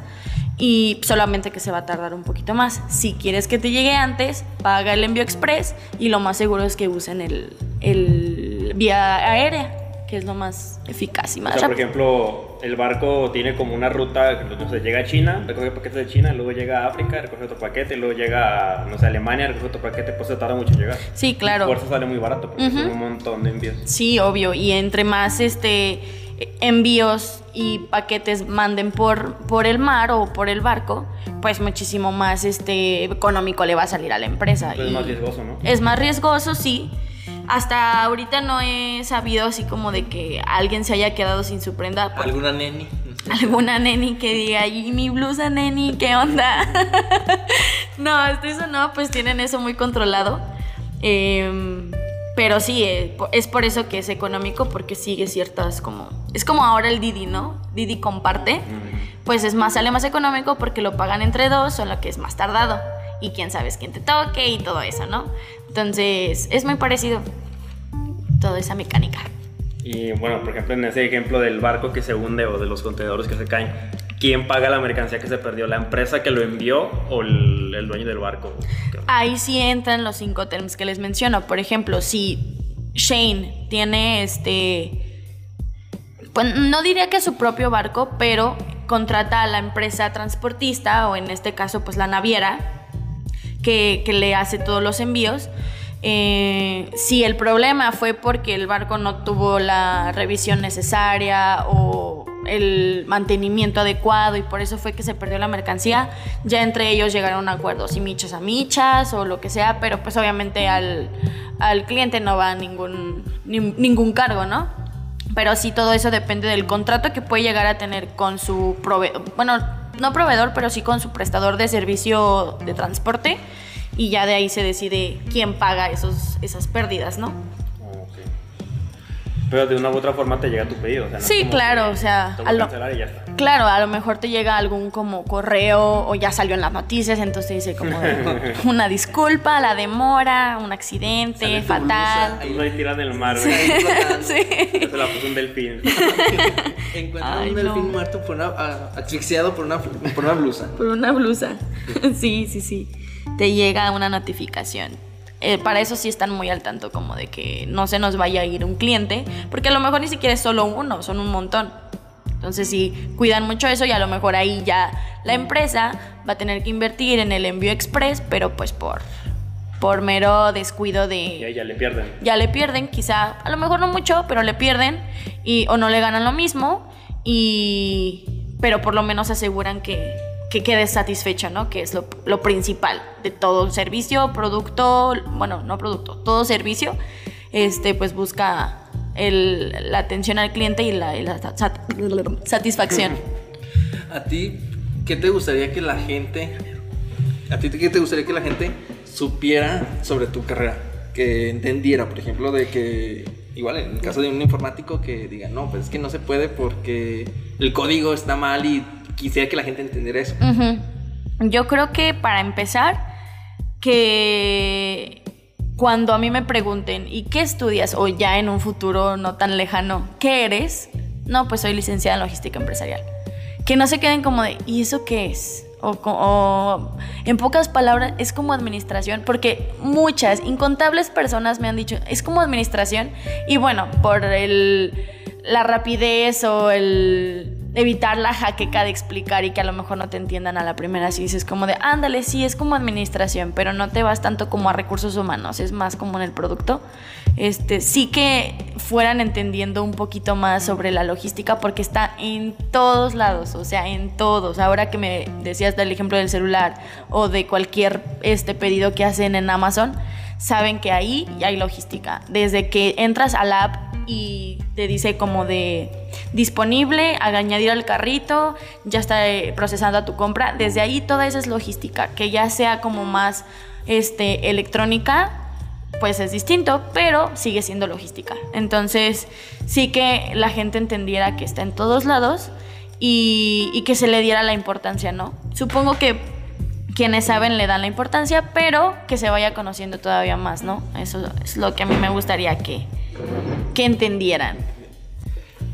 Speaker 3: y solamente que se va a tardar un poquito más. Si quieres que te llegue antes, paga el envío express y lo más seguro es que usen el, el vía aérea, que es lo más eficaz y
Speaker 2: O
Speaker 3: más
Speaker 2: sea, por ejemplo, el barco tiene como una ruta, no sé, llega a China, recoge paquetes de China, luego llega a África, recoge otro paquete, luego llega a, no sé, Alemania, recoge otro paquete, pues se tarda mucho en llegar.
Speaker 3: Sí, claro.
Speaker 2: Por eso sale muy barato, porque
Speaker 3: Ujú.
Speaker 2: son un montón de envíos.
Speaker 3: Sí, obvio. Y entre más este envíos y paquetes manden por, por el mar o por el barco, pues muchísimo más este económico le va a salir a la empresa.
Speaker 2: Pero es
Speaker 3: Y
Speaker 2: más riesgoso, ¿no?
Speaker 3: Es más riesgoso, sí. Hasta ahorita no he sabido así como de que alguien se haya quedado sin su prenda. por
Speaker 1: ¿Alguna neni? [LAUGHS]
Speaker 3: Alguna neni que diga, ¿y mi blusa neni? ¿Qué onda? [LAUGHS] no, hasta eso no, pues tienen eso muy controlado. Em, pero sí, eh, es por eso que es económico, porque sigue ciertas como... Es como ahora el Didi, ¿no? Didi comparte. Pues es más, sale más económico porque lo pagan entre dos, solo que es más tardado. Y quién sabe quién te toque y todo eso, ¿no? Entonces, es muy parecido toda esa mecánica.
Speaker 2: Y bueno, por ejemplo, en ese ejemplo del barco que se hunde o de los contenedores que se caen, ¿quién paga la mercancía que se perdió? ¿La empresa que lo envió o el, dueño del barco?
Speaker 3: Ahí sí entran los cinco terms que les menciono. Por ejemplo, si Shane tiene este. Pues no diría que su propio barco, pero contrata a la empresa transportista, o en este caso, pues la naviera, que, que le hace todos los envíos. Eh, si el problema fue porque el barco no tuvo la revisión necesaria o el mantenimiento adecuado y por eso fue que se perdió la mercancía, ya entre ellos llegaron a acuerdos y michas a michas o lo que sea, pero pues obviamente al, al cliente no va ningún, ni- ningún cargo, ¿no? Pero sí todo eso depende del contrato que puede llegar a tener con su proveedor, bueno, no proveedor, pero sí con su prestador de servicio de transporte y ya de ahí se decide quién paga esos, esas pérdidas, ¿no?
Speaker 2: Pero de una u otra forma te llega tu pedido. O sea, no
Speaker 3: Sí,
Speaker 2: como
Speaker 3: claro,
Speaker 2: que
Speaker 3: o sea,
Speaker 2: te voy
Speaker 3: a lo-
Speaker 2: cancelar y ya está.
Speaker 3: Claro, a lo mejor te llega algún como correo o ya salió en las noticias, entonces dice como de, [LAUGHS] una disculpa, la demora, un accidente,
Speaker 1: Sale
Speaker 3: fatal.
Speaker 2: Tú lo tiras en el mar,
Speaker 1: Sí. [LAUGHS]
Speaker 3: Sí.
Speaker 2: Se la puso un delfín. [LAUGHS]
Speaker 1: Encuentran
Speaker 3: Ay,
Speaker 1: un delfín
Speaker 3: no.
Speaker 1: muerto por una, a- asfixiado por una, por una blusa.
Speaker 3: Por una blusa. Sí, sí, sí. Te llega una notificación. Eh, para eso sí están muy al tanto como de que no se nos vaya a ir un cliente, porque a lo mejor ni siquiera es solo uno, son un montón. Entonces sí, cuidan mucho eso y a lo mejor ahí ya la empresa va a tener que invertir en el envío express, pero pues por, por mero descuido de
Speaker 2: Y ahí ya le pierden.
Speaker 3: ya le pierden, quizá, a lo mejor no mucho, pero le pierden y o no le ganan lo mismo y pero por lo menos aseguran que, que quede satisfecho, ¿no? Que es lo, principal de todo servicio, producto, bueno, no producto, todo servicio, este pues busca el- la atención al cliente y la, satisfacción.
Speaker 1: ¿A ti qué te gustaría que la gente... ¿A ti qué te gustaría que la gente supiera sobre tu carrera? Que entendiera, por ejemplo, de que... Igual en el caso de un informático que diga, no, pues es que no se puede porque el código está mal y quisiera que la gente entendiera eso.
Speaker 3: Yo creo que para empezar, que cuando a mí me pregunten, ¿y qué estudias? O ya en un futuro no tan lejano, ¿qué eres? No, pues soy licenciada en logística empresarial. Que no se queden como de, ¿y eso qué es? O, en pocas palabras, es como administración, porque muchas, incontables personas me han dicho, es como administración, y bueno, por el, la rapidez o el evitar la jaqueca de explicar y que a lo mejor no te entiendan a la primera, si dices como de, ándale, sí, es como administración, pero no te vas tanto como a recursos humanos, es más como en el producto. Este, sí que fueran entendiendo un poquito más sobre la logística porque está en todos lados, o sea, en todos. Ahora que me decías del ejemplo del celular o de cualquier este pedido que hacen en Amazon, saben que ahí hay logística. Desde que entras a la app y te dice como de disponible, a añadir al carrito, ya está eh, procesando tu compra. Desde ahí toda esa es logística, que ya sea como más este, electrónica, pues es distinto, pero sigue siendo logística. Entonces, sí que la gente entendiera que está en todos lados y, y que se le diera la importancia, ¿no? Supongo que quienes saben le dan la importancia, pero que se vaya conociendo todavía más, ¿no? Eso es lo que a mí me gustaría que, que entendieran.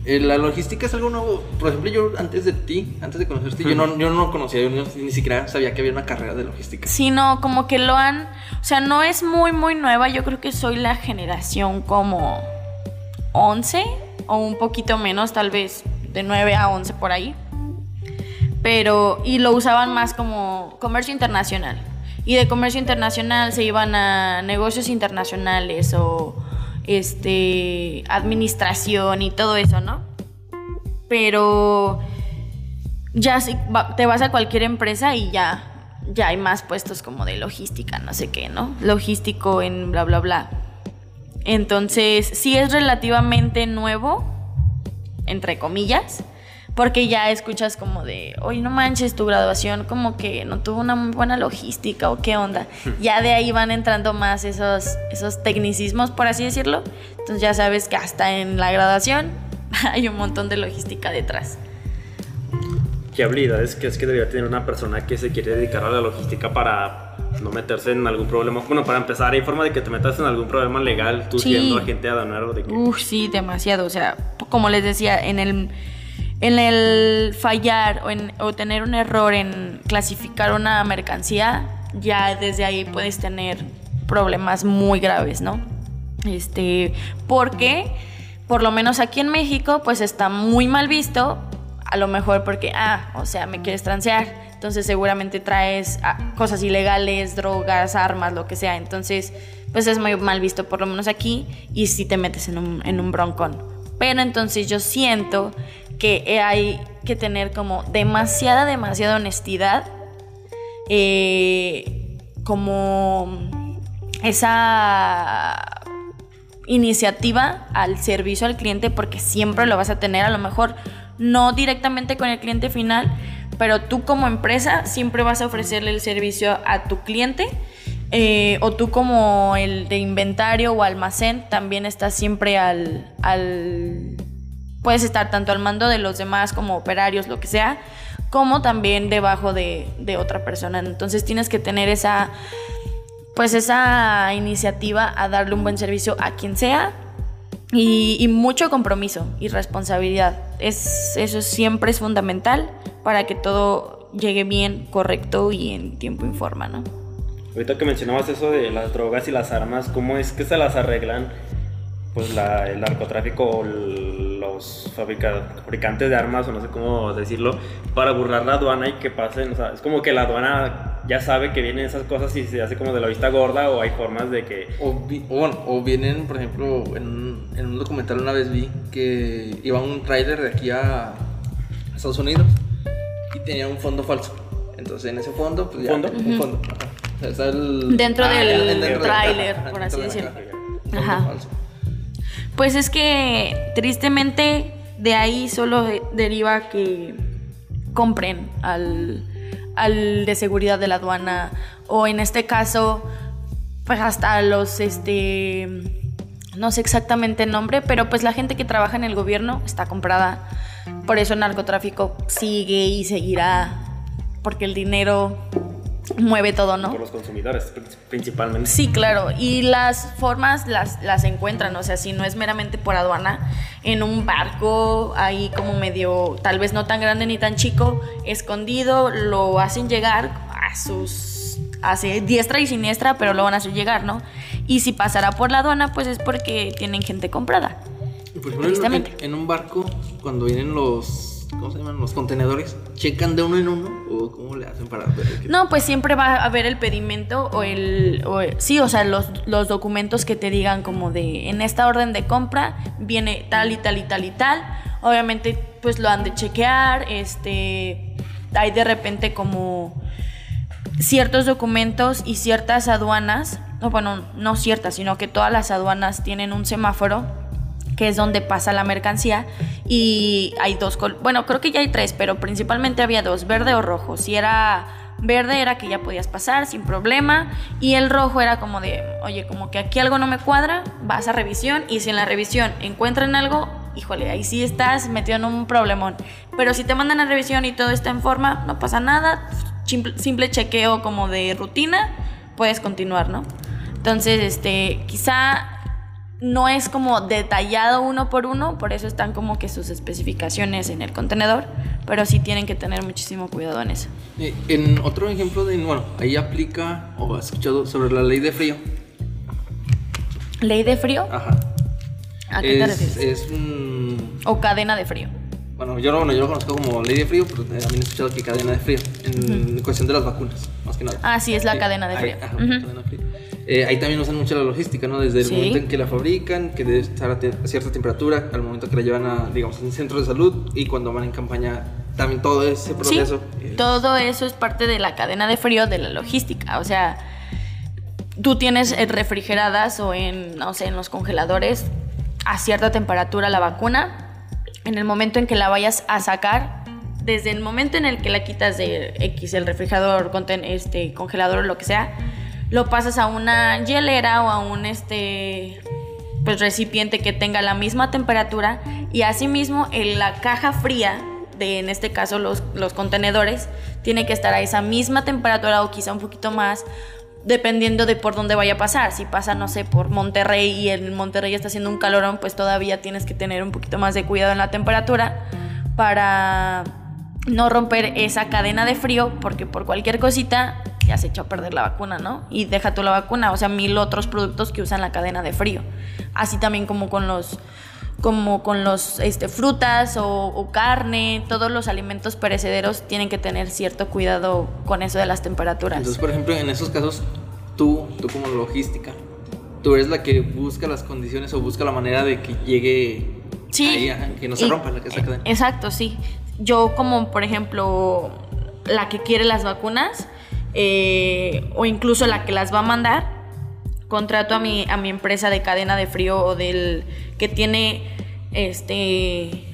Speaker 1: Eh, La logística es algo nuevo. Por ejemplo, yo antes de ti, antes de conocerte, yo, no, yo no conocía, yo ni, ni siquiera sabía que había una carrera de logística.
Speaker 3: Sino como que lo han, o sea, no es muy, muy nueva, yo creo que soy la generación como 11 o un poquito menos, tal vez de 9 a 11 por ahí. Pero, y lo usaban más como comercio internacional. Y de comercio internacional se iban a negocios internacionales o este administración y todo eso, ¿no? Pero ya si te vas a cualquier empresa y ya ya hay más puestos como de logística, no sé qué, ¿no? Logístico en bla bla bla. Entonces, sí es relativamente nuevo entre comillas, porque ya escuchas como de, oye, no manches, tu graduación como que no tuvo una muy buena logística o qué onda. Ya de ahí van entrando más esos, esos tecnicismos, por así decirlo. Entonces ya sabes que hasta en la graduación [LAUGHS] hay un montón de logística detrás.
Speaker 2: ¿Qué habilidades crees que debería tener una persona que se quiere dedicar a la logística para no meterse en algún problema? Bueno, para empezar, ¿hay forma de que te metas en algún problema legal tú
Speaker 3: Sí.
Speaker 2: siendo agente aduanero? De que...
Speaker 3: Uf, sí, demasiado. O sea, como les decía, en el, en el fallar o, en, o tener un error en clasificar una mercancía, ya desde ahí puedes tener problemas muy graves, ¿no? Este, porque, por lo menos aquí en México, pues está muy mal visto, a lo mejor porque, ah, o sea, me quieres transear, entonces seguramente traes ah, cosas ilegales, drogas, armas, lo que sea, entonces, pues es muy mal visto, por lo menos aquí, y si te metes en un, en un broncón. Pero entonces yo siento que hay que tener como demasiada, demasiada honestidad, eh, como esa iniciativa al servicio al cliente porque siempre lo vas a tener, a lo mejor no directamente con el cliente final, pero tú como empresa siempre vas a ofrecerle el servicio a tu cliente eh, o tú como el de inventario o almacén también estás siempre al, al... Puedes estar tanto al mando de los demás como operarios, lo que sea, como también debajo de, de otra persona. Entonces tienes que tener esa pues esa iniciativa a darle un buen servicio a quien sea y, y mucho compromiso y responsabilidad. Es, eso siempre es fundamental para que todo llegue bien, correcto y en tiempo informa, ¿no?
Speaker 2: Ahorita que mencionabas eso de las drogas y las armas, ¿cómo es que se las arreglan pues la, el narcotráfico o los fabrica- fabricantes de armas o no sé cómo decirlo para burlar la aduana y que pasen? O sea, es como que la aduana ya sabe que vienen esas cosas y se hace como de la vista gorda o hay formas de que...
Speaker 1: O, vi- o bueno, o vienen, por ejemplo, en, un- en un documental una vez vi que iba un trailer de aquí a Estados Unidos y tenía un fondo falso. Entonces en ese fondo, pues ya.
Speaker 2: ¿Fondo?
Speaker 1: Un fondo. ajá. O sea, está el-
Speaker 3: Dentro del
Speaker 1: en- dentro de la
Speaker 3: tráiler, por así decirlo.
Speaker 1: Un fondo
Speaker 3: Ajá.
Speaker 1: falso.
Speaker 3: Pues es que tristemente de ahí solo de- deriva que compren al, al de seguridad de la aduana o en este caso pues hasta los este no sé exactamente el nombre, pero pues la gente que trabaja en el gobierno está comprada. Por eso el narcotráfico sigue y seguirá porque el dinero mueve todo, ¿no?
Speaker 2: Por los consumidores, principalmente.
Speaker 3: Sí, claro. Y las formas las, las encuentran. O sea, si no es meramente por aduana, en un barco, ahí como medio, tal vez no tan grande ni tan chico, escondido, lo hacen llegar a sus. hace diestra y siniestra, pero lo van a hacer llegar, ¿no? Y si pasará por la aduana, pues es porque tienen gente comprada.
Speaker 1: Por ejemplo, en, en un barco, cuando vienen los ¿cómo se llaman? Los contenedores, ¿checan de uno en uno o cómo le hacen para ver?
Speaker 3: No, pues siempre va a haber el pedimento o el, sí, o sea, los, los documentos que te digan como de, en esta orden de compra viene tal y tal y tal y tal. Obviamente, pues lo han de chequear, este, hay de repente como ciertos documentos y ciertas aduanas, no, bueno, no ciertas, sino que todas las aduanas tienen un semáforo que es donde pasa la mercancía y hay dos, bueno, creo que ya hay tres, pero principalmente había dos, verde o rojo. Si era verde era que ya podías pasar sin problema y el rojo era como de, oye, como que aquí algo no me cuadra, vas a revisión y si en la revisión encuentran algo, híjole, ahí sí estás metido en un problemón. Pero si te mandan a revisión y todo está en forma, no pasa nada, simple chequeo como de rutina, puedes continuar, ¿no? Entonces, este, quizá no es como detallado uno por uno, por eso están como que sus especificaciones en el contenedor, pero sí tienen que tener muchísimo cuidado en eso.
Speaker 1: Eh, en otro ejemplo de, bueno, ahí aplica o has escuchado sobre la ley de frío.
Speaker 3: ¿Ley de frío?
Speaker 1: Ajá.
Speaker 3: ¿A qué te refieres?
Speaker 1: Es un...
Speaker 3: O cadena de frío.
Speaker 1: Bueno, yo, no, yo lo conozco como ley de frío, pero también he escuchado que cadena de frío, en cuestión de las vacunas, más que nada.
Speaker 3: Ah, sí, es la cadena de frío.
Speaker 1: ajá, cadena de frío. Eh, ahí también usan mucho la logística, ¿no? Desde el momento en que la fabrican, que debe estar a, cierta temperatura, al momento que la llevan a, digamos, un centro de salud y cuando van en campaña, también todo ese proceso.
Speaker 3: Sí, todo eso es parte de la cadena de frío de la logística. O sea, tú tienes eh, refrigeradas o en, no sé, en los congeladores a cierta temperatura la vacuna. En el momento en que la vayas a sacar, desde el momento en el que la quitas de X, el refrigerador, este, congelador o lo que sea, lo pasas a una hielera o a un este pues recipiente que tenga la misma temperatura y asimismo en la caja fría de en este caso los, los contenedores tiene que estar a esa misma temperatura o quizá un poquito más dependiendo de por dónde vaya a pasar. Si pasa, no sé, por Monterrey y en Monterrey está haciendo un calorón, pues todavía tienes que tener un poquito más de cuidado en la temperatura para no romper esa cadena de frío, porque por cualquier cosita ya se echó a perder la vacuna, ¿no? Y deja tú la vacuna, o sea, mil otros productos que usan la cadena de frío. Así también como con los como con los este, frutas o, carne, todos los alimentos perecederos tienen que tener cierto cuidado con eso de las temperaturas.
Speaker 1: Entonces, por ejemplo, en esos casos, tú, tú como logística, tú eres la que busca las condiciones o busca la manera de que llegue
Speaker 3: sí,
Speaker 1: ahí, que no se rompa la cadena.
Speaker 3: Exacto, sí. Yo como, por ejemplo, la que quiere las vacunas, eh, o incluso la que las va a mandar, contrato a mi, a mi empresa de cadena de frío o del que tiene este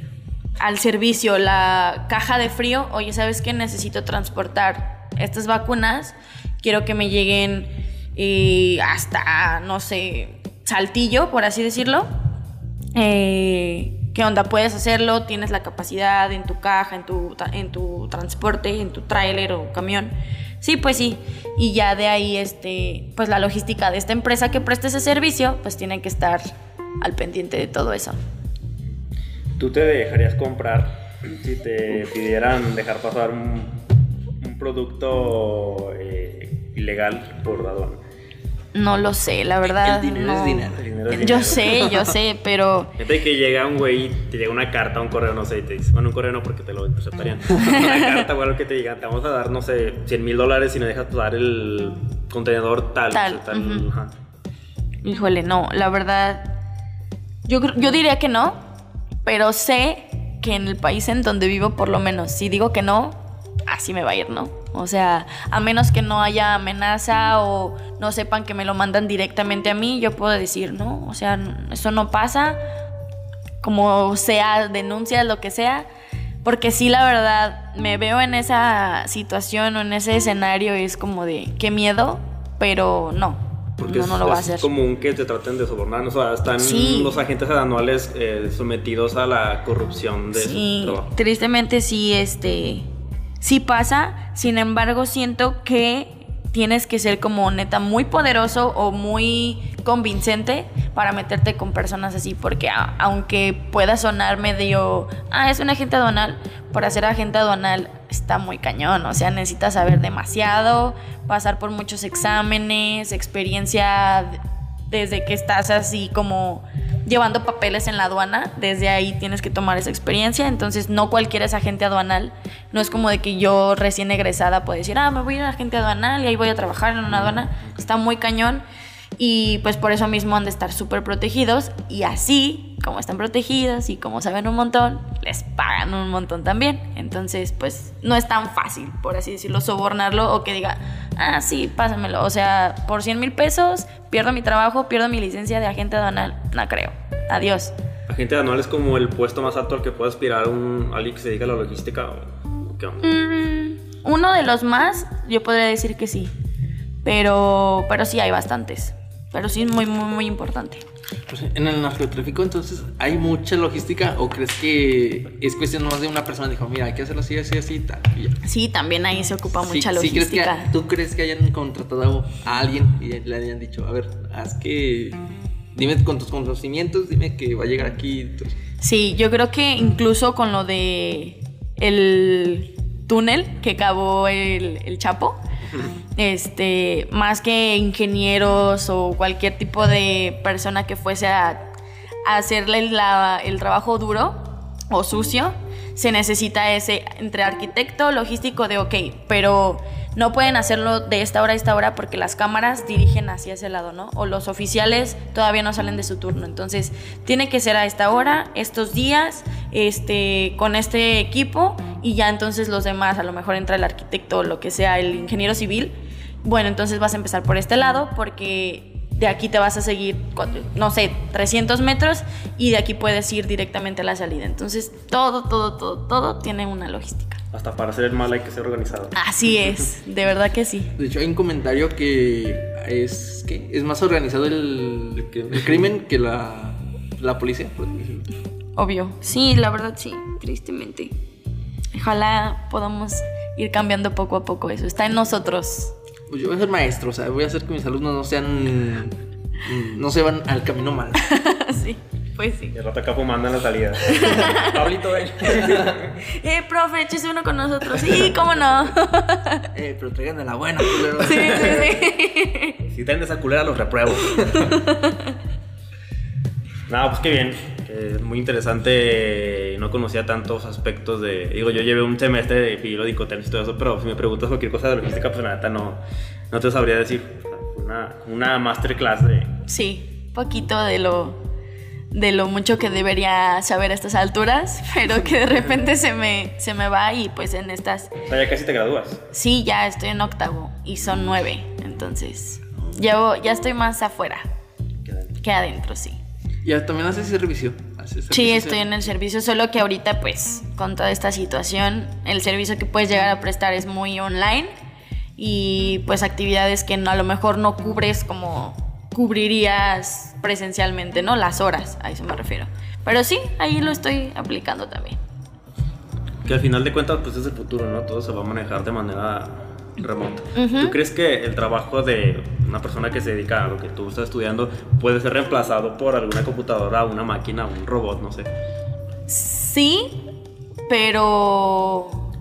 Speaker 3: al servicio la caja de frío, oye, ¿sabes qué? Necesito transportar estas vacunas, quiero que me lleguen eh, hasta, no sé, Saltillo, por así decirlo. Eh, ¿Qué onda? ¿Puedes hacerlo? ¿Tienes la capacidad en tu caja, en tu, en tu transporte, en tu tráiler o camión? Sí, pues sí. Y ya de ahí, este, pues la logística de esta empresa que presta ese servicio, pues tiene que estar al pendiente de todo eso.
Speaker 2: ¿Tú te dejarías comprar si te pidieran dejar pasar un, producto eh, ilegal por aduana?
Speaker 3: No lo sé, la verdad.
Speaker 1: El dinero es dinero.
Speaker 3: Yo sé, yo sé, [LAUGHS] pero.
Speaker 2: Fíjate que llega un güey y te llega una carta, un correo, no sé, y te dice, bueno, un correo no porque te lo aceptarían. [LAUGHS] una carta o algo que te digan, te vamos a dar, no sé, 100 mil dólares si no dejas pasar el contenedor tal.
Speaker 3: Tal. Híjole, no, la verdad. Yo, yo diría que no, pero sé que en el país en donde vivo, por lo menos, si digo que no, así me va a ir, ¿no? O sea, a menos que no haya amenaza o no sepan que me lo mandan directamente a mí, yo puedo decir, no, o sea, eso no pasa, como sea, denuncia, lo que sea, porque sí, la verdad, me veo en esa situación o en ese escenario y es como de, qué miedo, pero no.
Speaker 2: Porque
Speaker 3: no, no lo va a hacer.
Speaker 2: Es común que te traten de sobornar. O sea, están los agentes anuales eh, sometidos a la corrupción de
Speaker 3: sí, Tristemente sí, este sí pasa, sin embargo siento que tienes que ser como neta muy poderoso o muy convincente para meterte con personas así, porque aunque pueda sonar medio, ah, es un agente aduanal, para ser agente aduanal está muy cañón, o sea, necesitas saber demasiado, pasar por muchos exámenes, experiencia desde que estás así como llevando papeles en la aduana, desde ahí tienes que tomar esa experiencia, entonces no cualquiera es agente aduanal, no es como de que yo recién egresada puedo decir, ah, me voy a ir a agente aduanal y ahí voy a trabajar en una aduana, está muy cañón y pues por eso mismo han de estar súper protegidos y así, como están protegidos y como saben un montón, les pagan un montón también, entonces pues no es tan fácil, por así decirlo, sobornarlo o que diga, ah, sí, pásamelo, o sea, por 100 mil pesos pierdo mi trabajo, pierdo mi licencia de agente aduanal, no creo, adiós.
Speaker 2: Agente anual es como el puesto más alto al que puede aspirar un, alguien que se dedica a la logística. ¿o ¿Qué onda?
Speaker 3: Mm, uno de los más, yo podría decir que sí. Pero, pero sí hay bastantes. Pero sí es muy, muy, muy importante.
Speaker 1: Pues, en el narcotráfico, entonces, ¿hay mucha logística o crees que es cuestión más de una persona? Dijo, mira, hay que hacerlo así, así, así, y tal. y ya?
Speaker 3: Sí, también ahí se ocupa
Speaker 1: Sí,
Speaker 3: mucha
Speaker 1: sí, ¿crees que-
Speaker 3: logística.
Speaker 1: ¿Tú crees que hayan contratado a alguien y le hayan dicho, a ver, haz que. Dime con tus conocimientos, dime que va a llegar aquí. entonces,
Speaker 3: Sí, yo creo que incluso con lo de el túnel que cavó el, el Chapo, este, más que ingenieros o cualquier tipo de persona que fuese a, hacerle el trabajo duro o sucio, se necesita ese entre arquitecto, logístico de ok, pero no pueden hacerlo de esta hora a esta hora porque las cámaras dirigen hacia ese lado, ¿no? O los oficiales todavía no salen de su turno. Entonces, tiene que ser a esta hora, estos días, este, con este equipo y ya entonces los demás, a lo mejor entra el arquitecto o lo que sea, el ingeniero civil. Bueno, entonces vas a empezar por este lado porque de aquí te vas a seguir, no sé, 300 metros y de aquí puedes ir directamente a la salida. Entonces, todo, todo, todo, todo tiene una logística.
Speaker 2: Hasta para hacer el mal hay que ser organizado.
Speaker 3: Así es, de verdad que sí.
Speaker 1: De hecho, hay un comentario que es que es más organizado el, crimen que la, la policía. por así decirlo.
Speaker 3: Obvio. Sí, la verdad sí, tristemente. Ojalá podamos ir cambiando poco a poco eso. Está en nosotros.
Speaker 1: Pues yo voy a ser maestro, o sea, voy a hacer que mis alumnos no sean. no se van al camino mal. [LAUGHS]
Speaker 3: sí, pues sí.
Speaker 2: Y el rato acá fumando en la salida. [LAUGHS] Pablito, ven.
Speaker 3: Eh, profe, échese uno con nosotros. Sí, cómo no. [LAUGHS]
Speaker 1: Eh, pero traigan de la buena, culero.
Speaker 3: sí, sí, sí. [LAUGHS]
Speaker 2: Si tienen esa culera, los repruebo. no, pues qué bien. Es muy interesante. No conocía tantos aspectos de. Digo, yo llevé un semestre de periódico, tenis y todo eso, pero si me preguntas cualquier cosa de logística, pues la neta no, no te sabría decir. Una, una masterclass de.
Speaker 3: Sí, poquito de lo de lo mucho que debería saber a estas alturas, [LAUGHS] pero que de repente se me, se me va y pues en estas...
Speaker 2: O sea, ya casi te gradúas.
Speaker 3: Sí, ya estoy en octavo y son nueve, entonces ya, ya estoy más afuera que adentro, sí.
Speaker 1: Ya también haces servicio. Haces
Speaker 3: Sí, estoy en el servicio, solo que ahorita pues con toda esta situación, el servicio que puedes llegar a prestar es muy online y pues actividades que no, a lo mejor no cubres como cubrirías presencialmente, ¿no? Las horas, a eso me refiero. Pero sí, ahí lo estoy aplicando también.
Speaker 2: Que al final de cuentas, pues es el futuro, ¿no? Todo se va a manejar de manera remota. ¿Tú crees que el trabajo de una persona que se dedica a lo que tú estás estudiando puede ser reemplazado por alguna computadora, una máquina, un robot, no sé?
Speaker 3: Sí, pero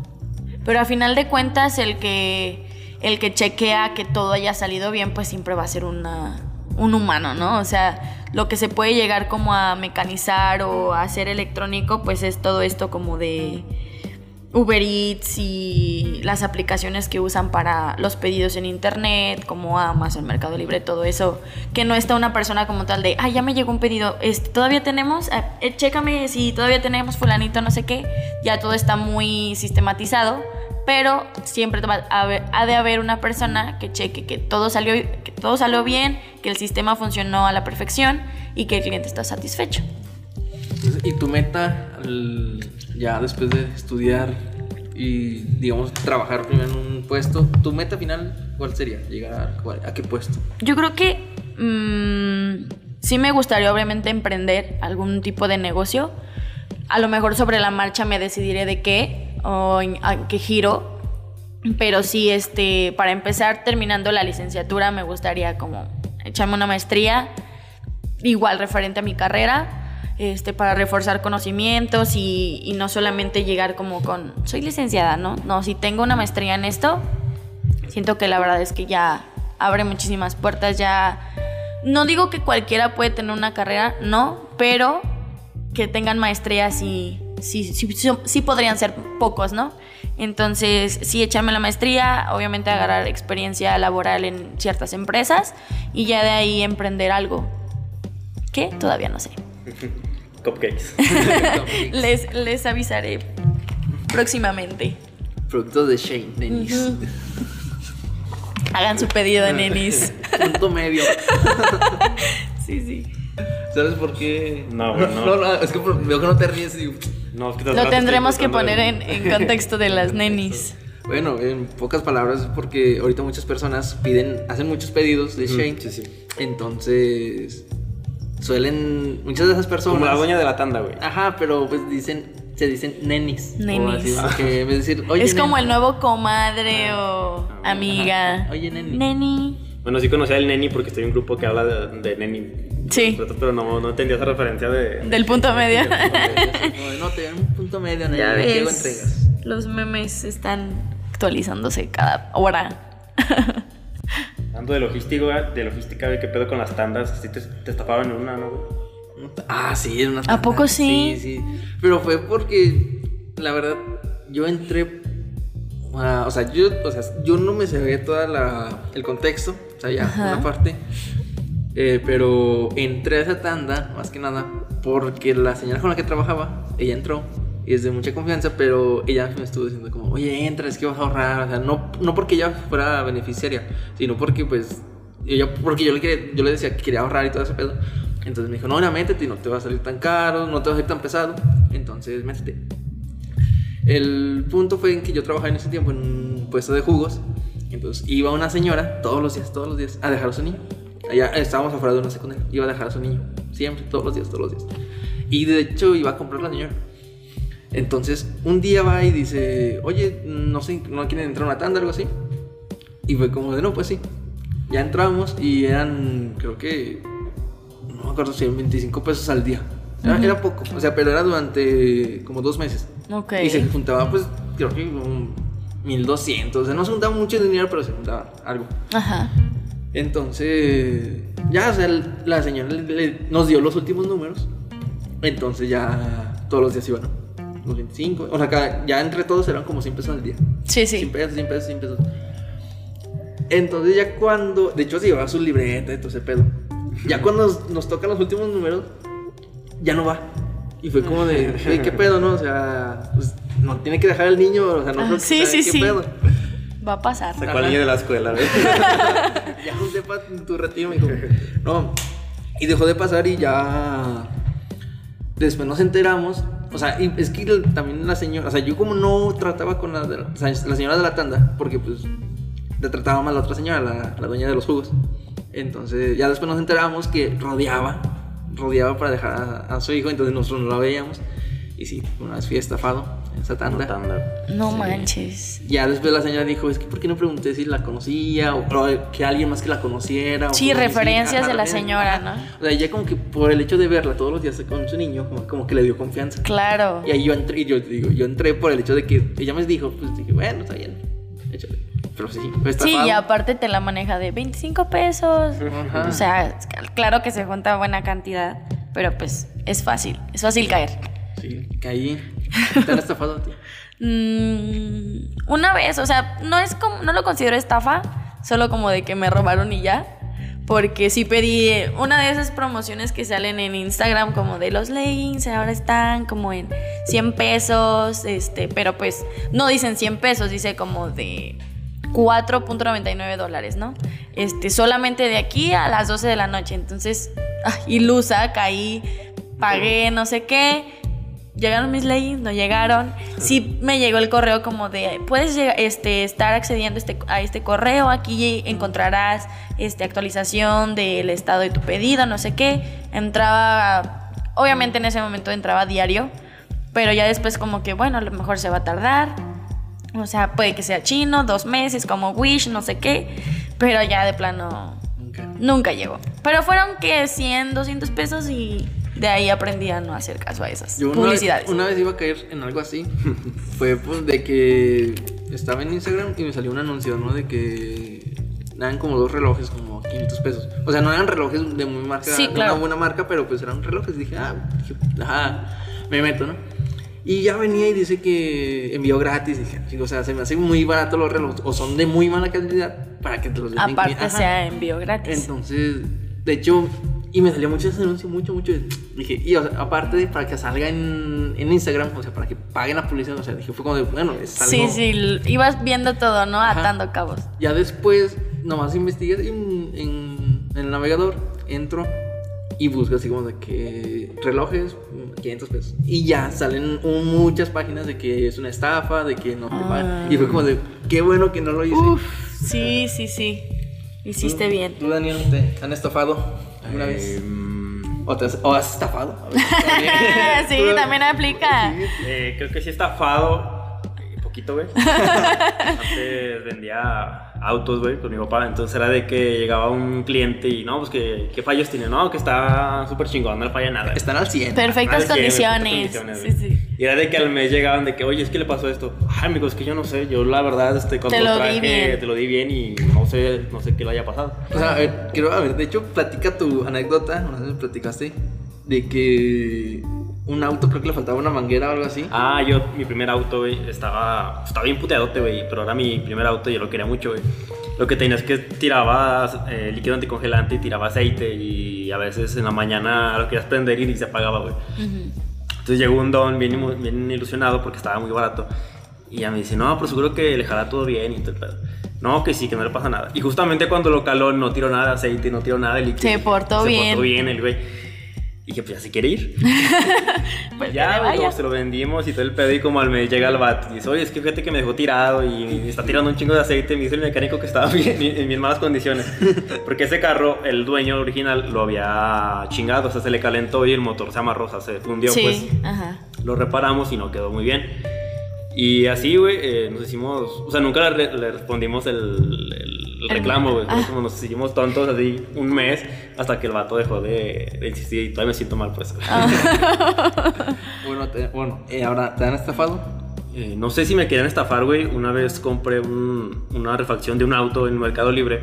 Speaker 3: pero a final de cuentas el que el que chequea que todo haya salido bien, pues siempre va a ser una un humano, ¿no? O sea, lo que se puede llegar como a mecanizar o a hacer electrónico, pues es todo esto como de Uber Eats y las aplicaciones que usan para los pedidos en internet, como Amazon, Mercado Libre, todo eso, que no está una persona como tal de, ah, ya me llegó un pedido, este, todavía tenemos, Eh, eh, chécame si todavía tenemos fulanito, no sé qué, ya todo está muy sistematizado, pero siempre va a haber- ha de haber una persona que cheque que todo salió, que todo salió bien, que el sistema funcionó a la perfección y que el cliente está satisfecho.
Speaker 1: ¿Y tu meta, al- ya después de estudiar y, digamos, trabajar primero en un puesto, tu meta final, ¿cuál sería? ¿Llegar a, a qué puesto?
Speaker 3: Yo creo que mm, sí me gustaría obviamente emprender algún tipo de negocio. A lo mejor sobre la marcha me decidiré de qué a qué giro. Pero sí, este, para empezar terminando la licenciatura me gustaría como echarme una maestría igual referente a mi carra este, para reforzar conocimientos y, y, no solamente llegar como con, soy licenciada, ¿no? No, si tengo una maestría en esto, siento que la verdad es que ya abre muchísimas puertas, ya... No digo que cualquiera puede tener una carrera, no, pero que tengan maestrías y sí, sí, sí, podrían ser pocos, ¿no? Entonces, sí, echarme la maestría, obviamente agarrar experiencia laboral en ciertas empresas y ya de ahí emprender algo. ¿Qué? Todavía no sé. [LAUGHS]
Speaker 2: Cupcakes. [LAUGHS]
Speaker 3: les, les avisaré próximamente.
Speaker 1: Productos de Shane, nenis.
Speaker 3: Hagan su pedido [LAUGHS] nenis.
Speaker 1: Punto medio.
Speaker 3: sí, sí.
Speaker 1: ¿Sabes por qué?
Speaker 2: No, no. [LAUGHS]
Speaker 1: No, no, es que veo que no te ríes y...
Speaker 2: No, es que
Speaker 3: Lo tendremos que poner en, en, contexto de las [LAUGHS] nenis.
Speaker 1: Bueno, en pocas palabras, porque ahorita muchas personas piden, hacen muchos pedidos de Shane.
Speaker 2: Mm, sí, sí.
Speaker 1: Entonces, suelen, muchas de esas personas...
Speaker 2: Como la dueña de la tanda, güey.
Speaker 1: Ajá, pero pues dicen, se dicen nenis.
Speaker 3: Nenis.
Speaker 1: Así, que de decir, Oye,
Speaker 3: es como
Speaker 1: neni".
Speaker 3: el nuevo comadre o amiga.
Speaker 1: Ajá. Oye, neni.
Speaker 3: Neni.
Speaker 2: Bueno, sí conocía al neni porque estoy en un grupo que habla de, de neni.
Speaker 3: Sí.
Speaker 2: Pero no, no entendía esa referencia de...
Speaker 3: Del punto medio. [LAUGHS]
Speaker 1: No, te un punto medio, neni.
Speaker 3: Ya
Speaker 1: ¿de qué lo
Speaker 3: ves,
Speaker 1: entregas?
Speaker 3: los memes están actualizándose cada hora. [LAUGHS]
Speaker 2: Hablando de logística, de logística, ¿qué pedo con las tandas? Así te, te estafaban en una, ¿no?
Speaker 1: Ah, sí, en una
Speaker 3: ¿A poco sí?
Speaker 1: Sí, sí. Pero fue porque, la verdad, yo entré. ah, o sea, yo, o sea, yo no me sabía toda la, el contexto, o sea, ya
Speaker 3: Ajá.
Speaker 1: una parte. Eh, pero entré a esa tanda, más que nada, porque la señora con la que trabajaba, ella entró y es de mucha confianza, pero ella me estuvo diciendo como, oye, entra, es que vas a ahorrar, o sea, no, no porque ella fuera beneficiaria, sino porque pues, ella, porque yo le, quería- yo le decía que quería ahorrar y todo ese pedo. Entonces me dijo, no, mira, métete, no te va a salir tan caro, no te va a salir tan pesado, entonces métete. El punto fue en que yo trabajaba en ese tiempo en un puesto de jugos. Entonces iba una señora todos los días, todos los días, a dejar a su niño. Allá estábamos afuera de una secundaria. Iba a dejar a su niño. Siempre, todos los días, todos los días. Y de hecho iba a comprar la señora. Entonces un día va y dice, oye, no sé, ¿no quieren entrar a una tanda algo así? Y fue como de, no, pues sí. Ya entramos y eran, creo que, no me acuerdo si eran 25 pesos al día. Era, era poco, o sea, pero era durante como dos meses.
Speaker 3: Ok.
Speaker 1: Y se juntaba, pues, creo que un 1200. O sea, no se juntaba mucho dinero, pero se juntaba algo.
Speaker 3: Ajá.
Speaker 1: Entonces, ya, o sea, la señora le- le- nos dio los últimos números. Entonces, ya todos los días iban, ¿no? Los 25. O sea, cada- ya entre todos eran como 100 pesos al día.
Speaker 3: Sí,
Speaker 1: 100
Speaker 3: sí.
Speaker 1: pesos, 100 pesos, 100 pesos. Entonces, ya cuando. De hecho, se llevaba su libreta y todo ese pedo. Ya cuando nos, nos tocan los últimos números, ya no va. Y fue como de, "Güey, ¿qué pedo, no? O sea, pues, no tiene que dejar al niño, o sea, no
Speaker 3: Ah,
Speaker 1: creo que
Speaker 3: sí,
Speaker 1: sabe
Speaker 3: sí,
Speaker 1: qué
Speaker 3: sí.
Speaker 1: pedo.
Speaker 3: Va a pasar.
Speaker 2: Sacó
Speaker 1: Ajá.
Speaker 2: al niño de la escuela, [LAUGHS]
Speaker 1: ya junté para tu retiro. No. Y dejó de pasar y ya. Después nos enteramos. O sea, y es que también la señora. O sea, yo como no trataba con la, de la, o sea, la señora de la tanda, porque pues. Le trataba mal la otra señora, la, la dueña de los jugos. Entonces, ya después nos enteramos que rodeaba. Rodeaba para dejar a, a su hijo. Entonces nosotros no la veíamos. Y sí, una vez fui estafado esa tanda.
Speaker 2: Tanda.
Speaker 3: No manches.
Speaker 1: Ya después la señora dijo, es que ¿por qué no pregunté si la conocía o, o que alguien más que la conociera? o
Speaker 3: Sí, referencias de la señora, ¿no?
Speaker 1: O sea, ya como que por el hecho de verla todos los días con su niño, como, como que le dio confianza.
Speaker 3: Claro.
Speaker 1: Y ahí yo entré, y yo digo, yo entré por el hecho de que ella me dijo, pues dije, bueno, está bien, échale. Pero sí,
Speaker 3: Sí, y aparte te la maneja de 25 pesos.
Speaker 1: Ajá.
Speaker 3: O sea, claro que se junta buena cantidad, pero pues es fácil, es fácil caer.
Speaker 1: Sí, caí. ¿Te han estafado a ti? [LAUGHS]
Speaker 3: Mm, una vez, o sea, no es como, no lo considero estafa, solo como de que me robaron y ya. Porque sí pedí una de esas promociones que salen en Instagram como de los leggings, ahora están como en 100 pesos, este, pero pues no dicen 100 pesos, dice como de 4.99 dólares, ¿no? Este, solamente de aquí a las 12 de la noche. Entonces, ah, [LAUGHS] ilusa, caí, pagué, no sé qué. Llegaron mis leggings, no llegaron. Sí me llegó el correo como de, puedes llega- este, estar accediendo este- a este correo, aquí encontrarás este, actualización del estado de tu pedido, no sé qué. Entraba, obviamente en ese momento entraba diario, pero ya después como que, bueno, a lo mejor se va a tardar. O sea, puede que sea chino, dos meses, como Wish, no sé qué. Pero ya de plano
Speaker 1: Nunca.
Speaker 3: nunca llegó. Pero fueron que 100, 200 pesos y de ahí aprendí a no hacer caso a esas
Speaker 1: Yo una,
Speaker 3: publicidades.
Speaker 1: una vez iba a caer en algo así. [LAUGHS] Fue pues de que estaba en Instagram y me salió un anuncio, ¿no? De que eran como dos relojes, como 500 pesos. O sea, no eran relojes de muy marca,
Speaker 3: Sí,
Speaker 1: de
Speaker 3: claro.
Speaker 1: una buena marca, pero pues eran relojes. Dije, ah, dije, ajá, me meto, ¿no? Y ya venía y dice que envío gratis. Dije, "Sí, o sea, se me hacen muy baratos los relojes. O son de muy mala calidad para que te los den
Speaker 3: Aparte sea envío gratis.
Speaker 1: Entonces, de hecho, y me salió mucho ese anuncio, mucho, mucho. Dije, y o sea, aparte de para que salga en, en Instagram, o sea, para que paguen la publicidad, o sea, dije, fue como de, bueno, es algo.
Speaker 3: Sí, sí, ibas viendo todo, ¿no?
Speaker 1: Ajá.
Speaker 3: Atando cabos.
Speaker 1: Ya después, nomás investigas en, en, en el navegador, entro y busco así como de que relojes, mm, 500 pesos. Y ya salen muchas páginas de que es una estafa, de que no te pagan. Y fue como de, qué bueno que no lo hice.
Speaker 3: Uf, sí, sí, sí. Hiciste bien.
Speaker 1: ¿Tú, Daniel, te han estafado alguna vez?
Speaker 2: Em,
Speaker 1: ¿O, te has, o has estafado? [LAUGHS] A ver, también.
Speaker 3: sí,
Speaker 1: Tú-
Speaker 3: también aplica.
Speaker 2: Eh, creo que sí he estafado. eh, Poquito, güey. [LAUGHS] Antes vendía autos, güey, con mi papá. Entonces era de que llegaba un cliente y, no, pues que, ¿qué fallos tiene? No, que está súper chingón, no le falla nada.
Speaker 1: Están al 100.
Speaker 3: Perfectas
Speaker 2: sí, güey,
Speaker 3: condiciones.
Speaker 2: perfectas
Speaker 3: Sí,
Speaker 2: condiciones,
Speaker 3: sí.
Speaker 2: güey. Y era de que al mes llegaban de que, oye, es que le pasó esto. Ay, amigo, es que yo no sé. Yo la verdad, este, cuando
Speaker 3: Te lo di
Speaker 2: traje,
Speaker 3: bien.
Speaker 2: te lo di bien y no sé, no sé qué le haya pasado.
Speaker 1: O sea, a ver, quiero, a ver, de hecho, platica tu anécdota, no sé si platicaste, de que un auto creo que le faltaba una manguera o algo así.
Speaker 2: Ah, yo, mi primer auto, güey, estaba, estaba bien puteadote, güey, pero era mi primer auto y yo lo quería mucho, güey. Lo que tenía es que tiraba eh, líquido anticongelante y tiraba aceite y a veces en la mañana lo querías prender y se apagaba, güey. Entonces llegó un don bien, bien ilusionado porque estaba muy barato y ya me dice, no, pero seguro que le jala todo bien y todo el pedo. No, que sí, que no le pasa nada. Y justamente cuando lo caló no tiró nada de aceite, no tiró nada de líquido.
Speaker 3: Se portó
Speaker 2: se
Speaker 3: bien.
Speaker 2: portó bien el güey. Y dije, pues ya se quiere ir. [LAUGHS]
Speaker 3: Pues
Speaker 2: Ya, como se lo vendimos y todo el pedo y como al mes llega el vato y dice, oye, es que fíjate que me dejó tirado y está tirando un chingo de aceite. Me dice el mecánico que estaba [LAUGHS] bien, en bien malas condiciones. [LAUGHS] Porque ese carro, el dueño original, lo había chingado, o sea, se le calentó y el motor se amarró, o sea, se fundió,
Speaker 3: Sí,
Speaker 2: pues.
Speaker 3: ajá.
Speaker 2: Lo reparamos y no quedó muy bien. Y así, güey, eh, nos hicimos, o sea, nunca le, le respondimos el, el- el reclamo, güey.
Speaker 3: Ah.
Speaker 2: Como nos hicimos tontos así un mes hasta que el vato dejó de, de insistir y todavía me siento mal por eso. [LAUGHS]
Speaker 1: Bueno, te- bueno eh, ahora, ¿te han estafado?
Speaker 2: Eh, no sé si me querían estafar, güey. Una vez compré un- una refacción de un auto en Mercado Libre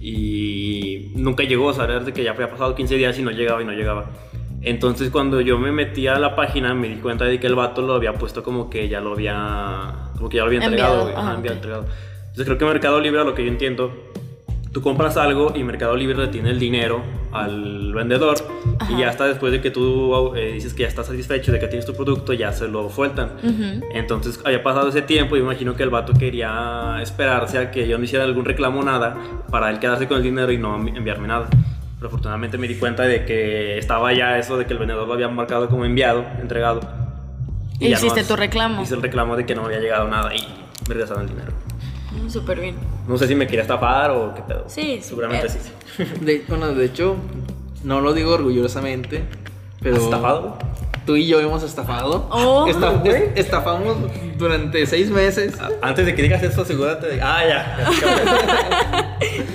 Speaker 2: y nunca llegó. O sea, de que ya había pasado 15 días y no llegaba y no llegaba. Entonces, cuando yo me metí a la página, me di cuenta de que el vato lo había puesto como que ya lo había, como que ya lo había entregado,
Speaker 3: Enviado,
Speaker 2: güey. Ajá,
Speaker 3: ajá,
Speaker 2: enviado,
Speaker 3: ok.
Speaker 2: entregado. Entonces, creo que Mercado Libre, a lo que yo entiendo, tú compras algo y Mercado Libre retiene el dinero al vendedor y
Speaker 3: Ajá.
Speaker 2: ya hasta después de que tú eh, dices que ya estás satisfecho de que tienes tu producto, ya se lo sueltan.
Speaker 3: Ujú.
Speaker 2: Entonces había pasado ese tiempo y me imagino que el vato quería esperarse a que yo no hiciera algún reclamo o nada para él quedarse con el dinero y no enviarme nada. Pero afortunadamente me di cuenta de que estaba ya eso de que el vendedor lo había marcado como enviado, entregado.
Speaker 3: Y hiciste
Speaker 2: nomás
Speaker 3: tu reclamo.
Speaker 2: Hice el reclamo de que no había llegado nada y me regresaron el dinero.
Speaker 3: Mm, Súper bien.
Speaker 2: No sé si me quería estafar o qué pedo.
Speaker 3: Sí,
Speaker 2: Seguramente
Speaker 3: sí.
Speaker 2: sí. [LAUGHS]
Speaker 1: De, bueno, de hecho, no lo digo orgullosamente, pero...
Speaker 2: ¿Has estafado?
Speaker 1: Tú y yo hemos estafado.
Speaker 3: Oh.
Speaker 1: Esta- es- estafamos durante seis meses.
Speaker 2: Antes de que digas eso, asegúrate de... Ah, ya.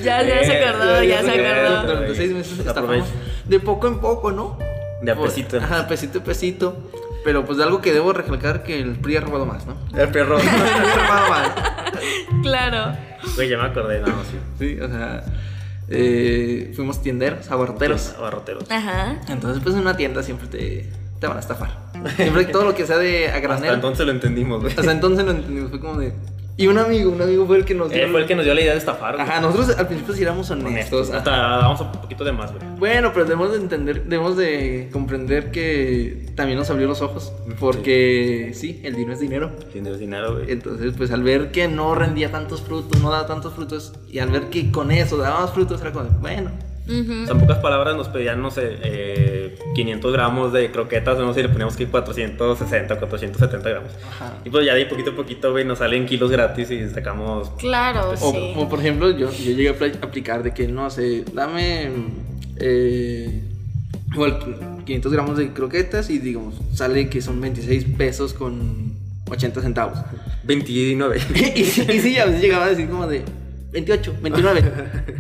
Speaker 2: ya, [LAUGHS] ya.
Speaker 3: Se
Speaker 2: Eh,
Speaker 3: acordó, ya se
Speaker 2: ya, ya,
Speaker 3: acordó.
Speaker 1: Durante seis meses estafamos. De poco en poco, ¿no?
Speaker 2: De a pesito.
Speaker 1: Ajá, pesito a pesito. Pero pues de algo que debo recalcar que el PRI ha robado más, ¿no?
Speaker 2: El perro. [LAUGHS]
Speaker 1: El PRI ha robado más. [LAUGHS]
Speaker 3: Claro.
Speaker 2: Güey, ya me acordé, no, sí.
Speaker 1: Sí, o sea, eh, fuimos tienderos, abarroteros.
Speaker 2: Abarroteros.
Speaker 3: Ajá.
Speaker 1: Entonces, pues en una tienda siempre te, te van a estafar. Siempre todo lo que sea de a
Speaker 2: Hasta
Speaker 1: granel.
Speaker 2: entonces lo entendimos, güey.
Speaker 1: Hasta entonces lo entendimos. Fue como de. Y un amigo, un amigo fue el que nos dio.
Speaker 2: Él fue el que nos dio la idea de estafar. güey.
Speaker 1: Ajá, nosotros al principio sí éramos honestos.
Speaker 2: Hasta damos un poquito de más, güey.
Speaker 1: Bueno, pero debemos de entender, debemos de comprender que también nos abrió los ojos. Porque sí, el dinero es dinero.
Speaker 2: Tienes dinero, güey.
Speaker 1: Entonces, pues al ver que no rendía tantos frutos, no daba tantos frutos, y al ver que con eso daba más frutos, era como, de,
Speaker 2: O sea, en pocas palabras nos pedían, no sé, eh, 500 gramos de croquetas, no sé, y le poníamos que 460, 470 gramos.
Speaker 1: Ajá.
Speaker 2: Y pues ya de poquito a poquito, güey, nos salen kilos gratis y sacamos...
Speaker 3: Claro,
Speaker 1: O,
Speaker 3: sí.
Speaker 1: o, por ejemplo, yo, yo llegué a aplicar de que, no sé, dame eh, igual 500 gramos de croquetas y digamos, sale que son 26 pesos con, 80 centavos.
Speaker 2: 29. [LAUGHS]
Speaker 1: y, sí, y sí, a veces llegaba a decir como de 28, 29.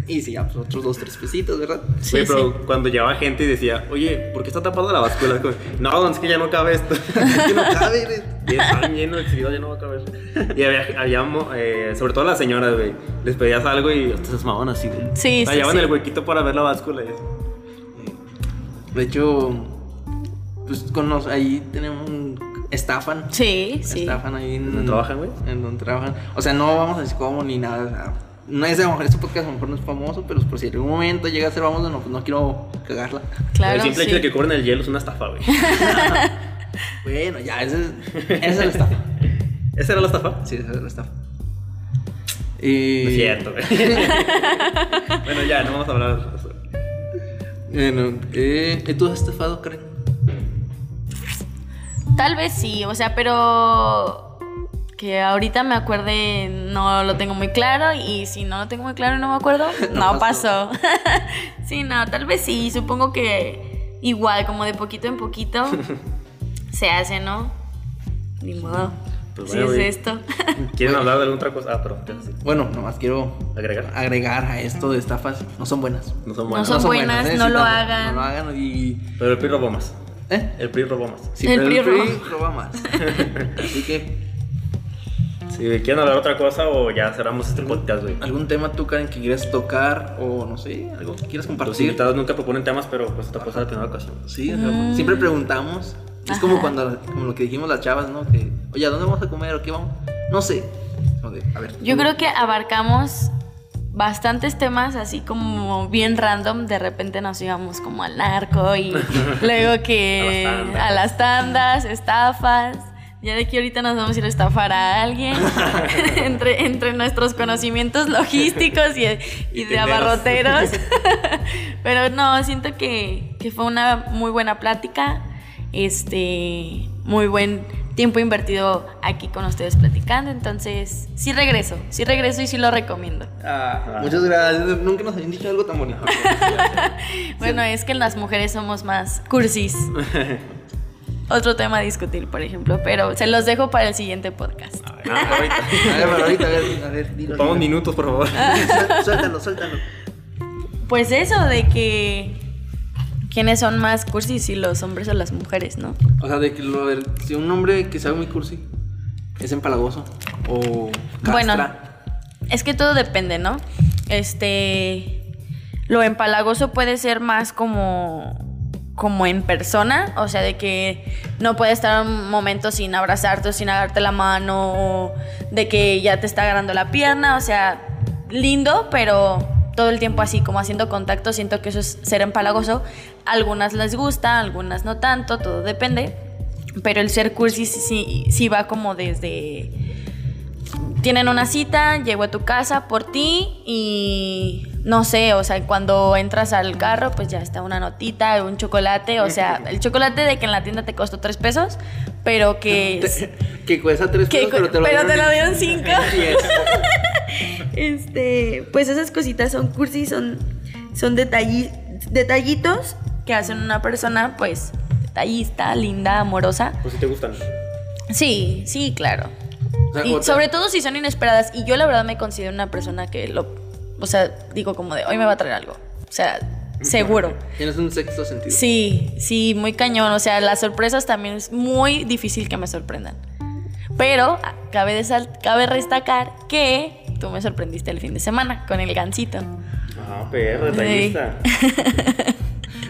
Speaker 1: [LAUGHS] y sí, ya, pues otros dos, tres pesitos, ¿verdad?
Speaker 3: Sí,
Speaker 2: Oye, pero
Speaker 3: sí.
Speaker 2: cuando llevaba gente y decía, oye, ¿por qué está tapada la báscula? No, es que ya no cabe esto. [LAUGHS]
Speaker 1: Es que no cabe, güey.
Speaker 2: Y estaban llenos de ya no va a caber. Y había, eh, sobre todo las señoras, güey, les pedías algo y hasta se así, güey.
Speaker 3: Sí,
Speaker 2: O sea,
Speaker 3: sí,
Speaker 2: llevaban
Speaker 3: sí.
Speaker 2: el huequito para ver la báscula y eso.
Speaker 1: De hecho, pues con los, ahí tenemos un, estafan.
Speaker 3: Sí, sí.
Speaker 1: Estafan ahí en
Speaker 2: ¿Dónde trabajan, güey?
Speaker 1: En donde trabajan. O sea, no vamos a decir cómo ni nada. No es a lo mejor este podcast a lo mejor no es famoso, pero por si en algún momento llega a ser famoso, no, pues no quiero cagarla.
Speaker 3: Claro,
Speaker 2: el simple
Speaker 3: sí.
Speaker 2: hecho de que cobren el hielo es una estafa, güey. [LAUGHS]
Speaker 1: Bueno, ya, esa es, esa es la estafa.
Speaker 2: ¿Esa era la estafa?
Speaker 1: Sí, esa es la estafa. Y...
Speaker 2: No es cierto, güey. [LAUGHS] bueno, ya, no vamos a hablar de eso.
Speaker 1: Bueno, eh, ¿y ¿tú has estafado, Karen?
Speaker 3: Tal vez sí, o sea, pero que ahorita me acuerde no lo tengo muy claro y si no lo tengo muy claro y no me acuerdo, [LAUGHS]
Speaker 1: No
Speaker 3: no,
Speaker 1: pasó.
Speaker 3: pasó. [LAUGHS] sí, no, tal vez sí, supongo que igual, como de poquito en poquito [LAUGHS] se hace, ¿no? Ni modo.
Speaker 2: Pues
Speaker 3: si
Speaker 2: bueno,
Speaker 3: es esto.
Speaker 2: ¿Quieren hablar de alguna otra cosa? Ah, haces.
Speaker 1: Bueno, nomás quiero
Speaker 2: ¿Agregar?
Speaker 1: agregar a esto de estafas. No son buenas.
Speaker 2: No son
Speaker 3: No
Speaker 2: buenas.
Speaker 3: son buenas, no lo
Speaker 1: sí,
Speaker 3: hagan.
Speaker 1: No lo hagan y...
Speaker 2: Pero el PRI robó más.
Speaker 1: ¿Eh?
Speaker 2: El PRI robó más.
Speaker 1: Sí,
Speaker 3: El
Speaker 1: pero
Speaker 3: PRI roba.
Speaker 1: roba más. Así que,
Speaker 2: Si quieren hablar otra cosa o ya cerramos este podcast, güey.
Speaker 1: ¿algún tema tú, Karen, que quieras tocar o no sé, algo que quieras
Speaker 2: Los
Speaker 1: compartir?
Speaker 2: invitados nunca proponen temas, pero pues esta cosa la primera ocasión.
Speaker 1: Sí, o sea, siempre preguntamos. Es como cuando, como lo que dijimos las chavas, ¿no? Que, oye, ¿a dónde vamos a comer o qué vamos? No sé. A ver.
Speaker 3: Yo creo que abarcamos bastantes temas así como bien random. De repente nos íbamos como al narco y [LAUGHS] luego que
Speaker 2: A las tandas.
Speaker 3: a las tandas, estafas. Ya de aquí ahorita nos vamos a ir a estafar a alguien [LAUGHS] entre, entre nuestros conocimientos logísticos y, y
Speaker 2: Y
Speaker 3: de abarroteros. [LAUGHS] Pero no, siento que, que fue una muy buena plática. Este, muy buen tiempo invertido aquí con ustedes platicando. Entonces, sí regreso, sí regreso y sí lo recomiendo.
Speaker 1: Ah, muchas gracias. Nunca nos habían dicho algo tan bonito. [LAUGHS]
Speaker 3: Bueno, es que las mujeres somos más cursis. Otro tema a discutir, por ejemplo, pero se los dejo para el siguiente podcast.
Speaker 2: Ah, ahorita.
Speaker 1: A ver, ahorita, a ver, a ver, dilo. Dilo.
Speaker 2: minutos, por favor.
Speaker 1: Suéltalo, suéltalo.
Speaker 3: Pues eso de que quiénes son más cursis, si los hombres o las mujeres, ¿no?
Speaker 1: O sea, de que lo, del- si un hombre que sabe muy cursi es empalagoso o castra.
Speaker 3: Bueno. Es que todo depende, ¿no? Este. Lo empalagoso puede ser más como. Como en persona. O sea, de que no puede estar un momento sin abrazarte o sin agarrarte la mano. De que ya te está agarrando la pierna. O sea, lindo, pero todo el tiempo así, como haciendo contacto. Siento que eso es ser empalagoso. Algunas les gusta, algunas no tanto, todo depende. Pero el ser cursi sí, sí, sí va como desde tienen una cita, llego a tu casa por ti y no sé, o sea, cuando entras al carro, pues ya está una notita, un chocolate, o sea, el chocolate de que en la tienda te costó tres pesos, pero que... [LAUGHS]
Speaker 1: Te- que cuesta tres
Speaker 3: que
Speaker 1: pesos, pero te lo
Speaker 3: pero
Speaker 1: dieron
Speaker 3: te lo dieron cinco. [LAUGHS] [LAUGHS] Este, pues esas cositas son cursi, son, son detalli- detallitos que hacen una persona, pues, detallista, linda, amorosa.
Speaker 2: Pues si te gustan.
Speaker 3: Sí, sí, claro.
Speaker 1: O sea,
Speaker 3: Y
Speaker 1: otra-
Speaker 3: sobre todo si son inesperadas. Y yo la verdad me considero una persona que lo... O sea, digo como de, hoy me va a traer algo. O sea, seguro.
Speaker 1: Tienes un sexto sentido.
Speaker 3: Sí, sí, muy cañón. O sea, las sorpresas también es muy difícil que me sorprendan. Pero ah, cabe, desal- cabe destacar que tú me sorprendiste el fin de semana con el gancito.
Speaker 2: Ah, perro, detallista. [LAUGHS]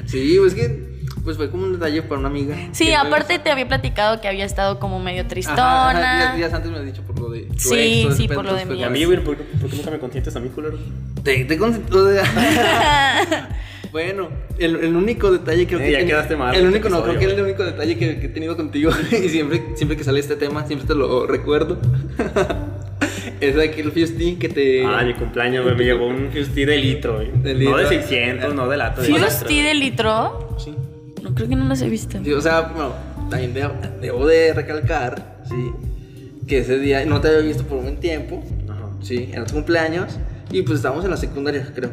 Speaker 1: Sí, pues que pues fue como un detalle para una amiga.
Speaker 3: Sí,
Speaker 1: Que fue-
Speaker 3: aparte te había platicado que había estado como medio
Speaker 1: Ajá,
Speaker 3: tristona.
Speaker 1: ajá, días, días antes me has dicho por lo de tu
Speaker 3: Sí,
Speaker 1: ex,
Speaker 3: sí, por lo de
Speaker 2: Y a mí, güey, ¿por, qué- por qué nunca me consientes a mí, culero?
Speaker 1: Te, te con- o sea, [LAUGHS] bueno, el, el único detalle creo
Speaker 2: Eh,
Speaker 1: que.
Speaker 2: ya quedaste mal
Speaker 1: El único, no, creo que es el único detalle que, que he tenido contigo. [LAUGHS] y siempre, siempre que sale este tema, siempre te lo recuerdo. [LAUGHS] es de aquel festín que te.
Speaker 2: Ah, mi cumpleaños, güey, me llevó un Fusty de litro, güey. No de 600, no de lata.
Speaker 3: Fusty de litro.
Speaker 1: Sí.
Speaker 3: No creo que no los he visto.
Speaker 1: Sí, o sea, bueno, también debo, debo de recalcar, sí, que ese día no te había visto por un buen tiempo.
Speaker 2: Ajá.
Speaker 1: Sí, era tu cumpleaños. Y pues estábamos en la secundaria, creo.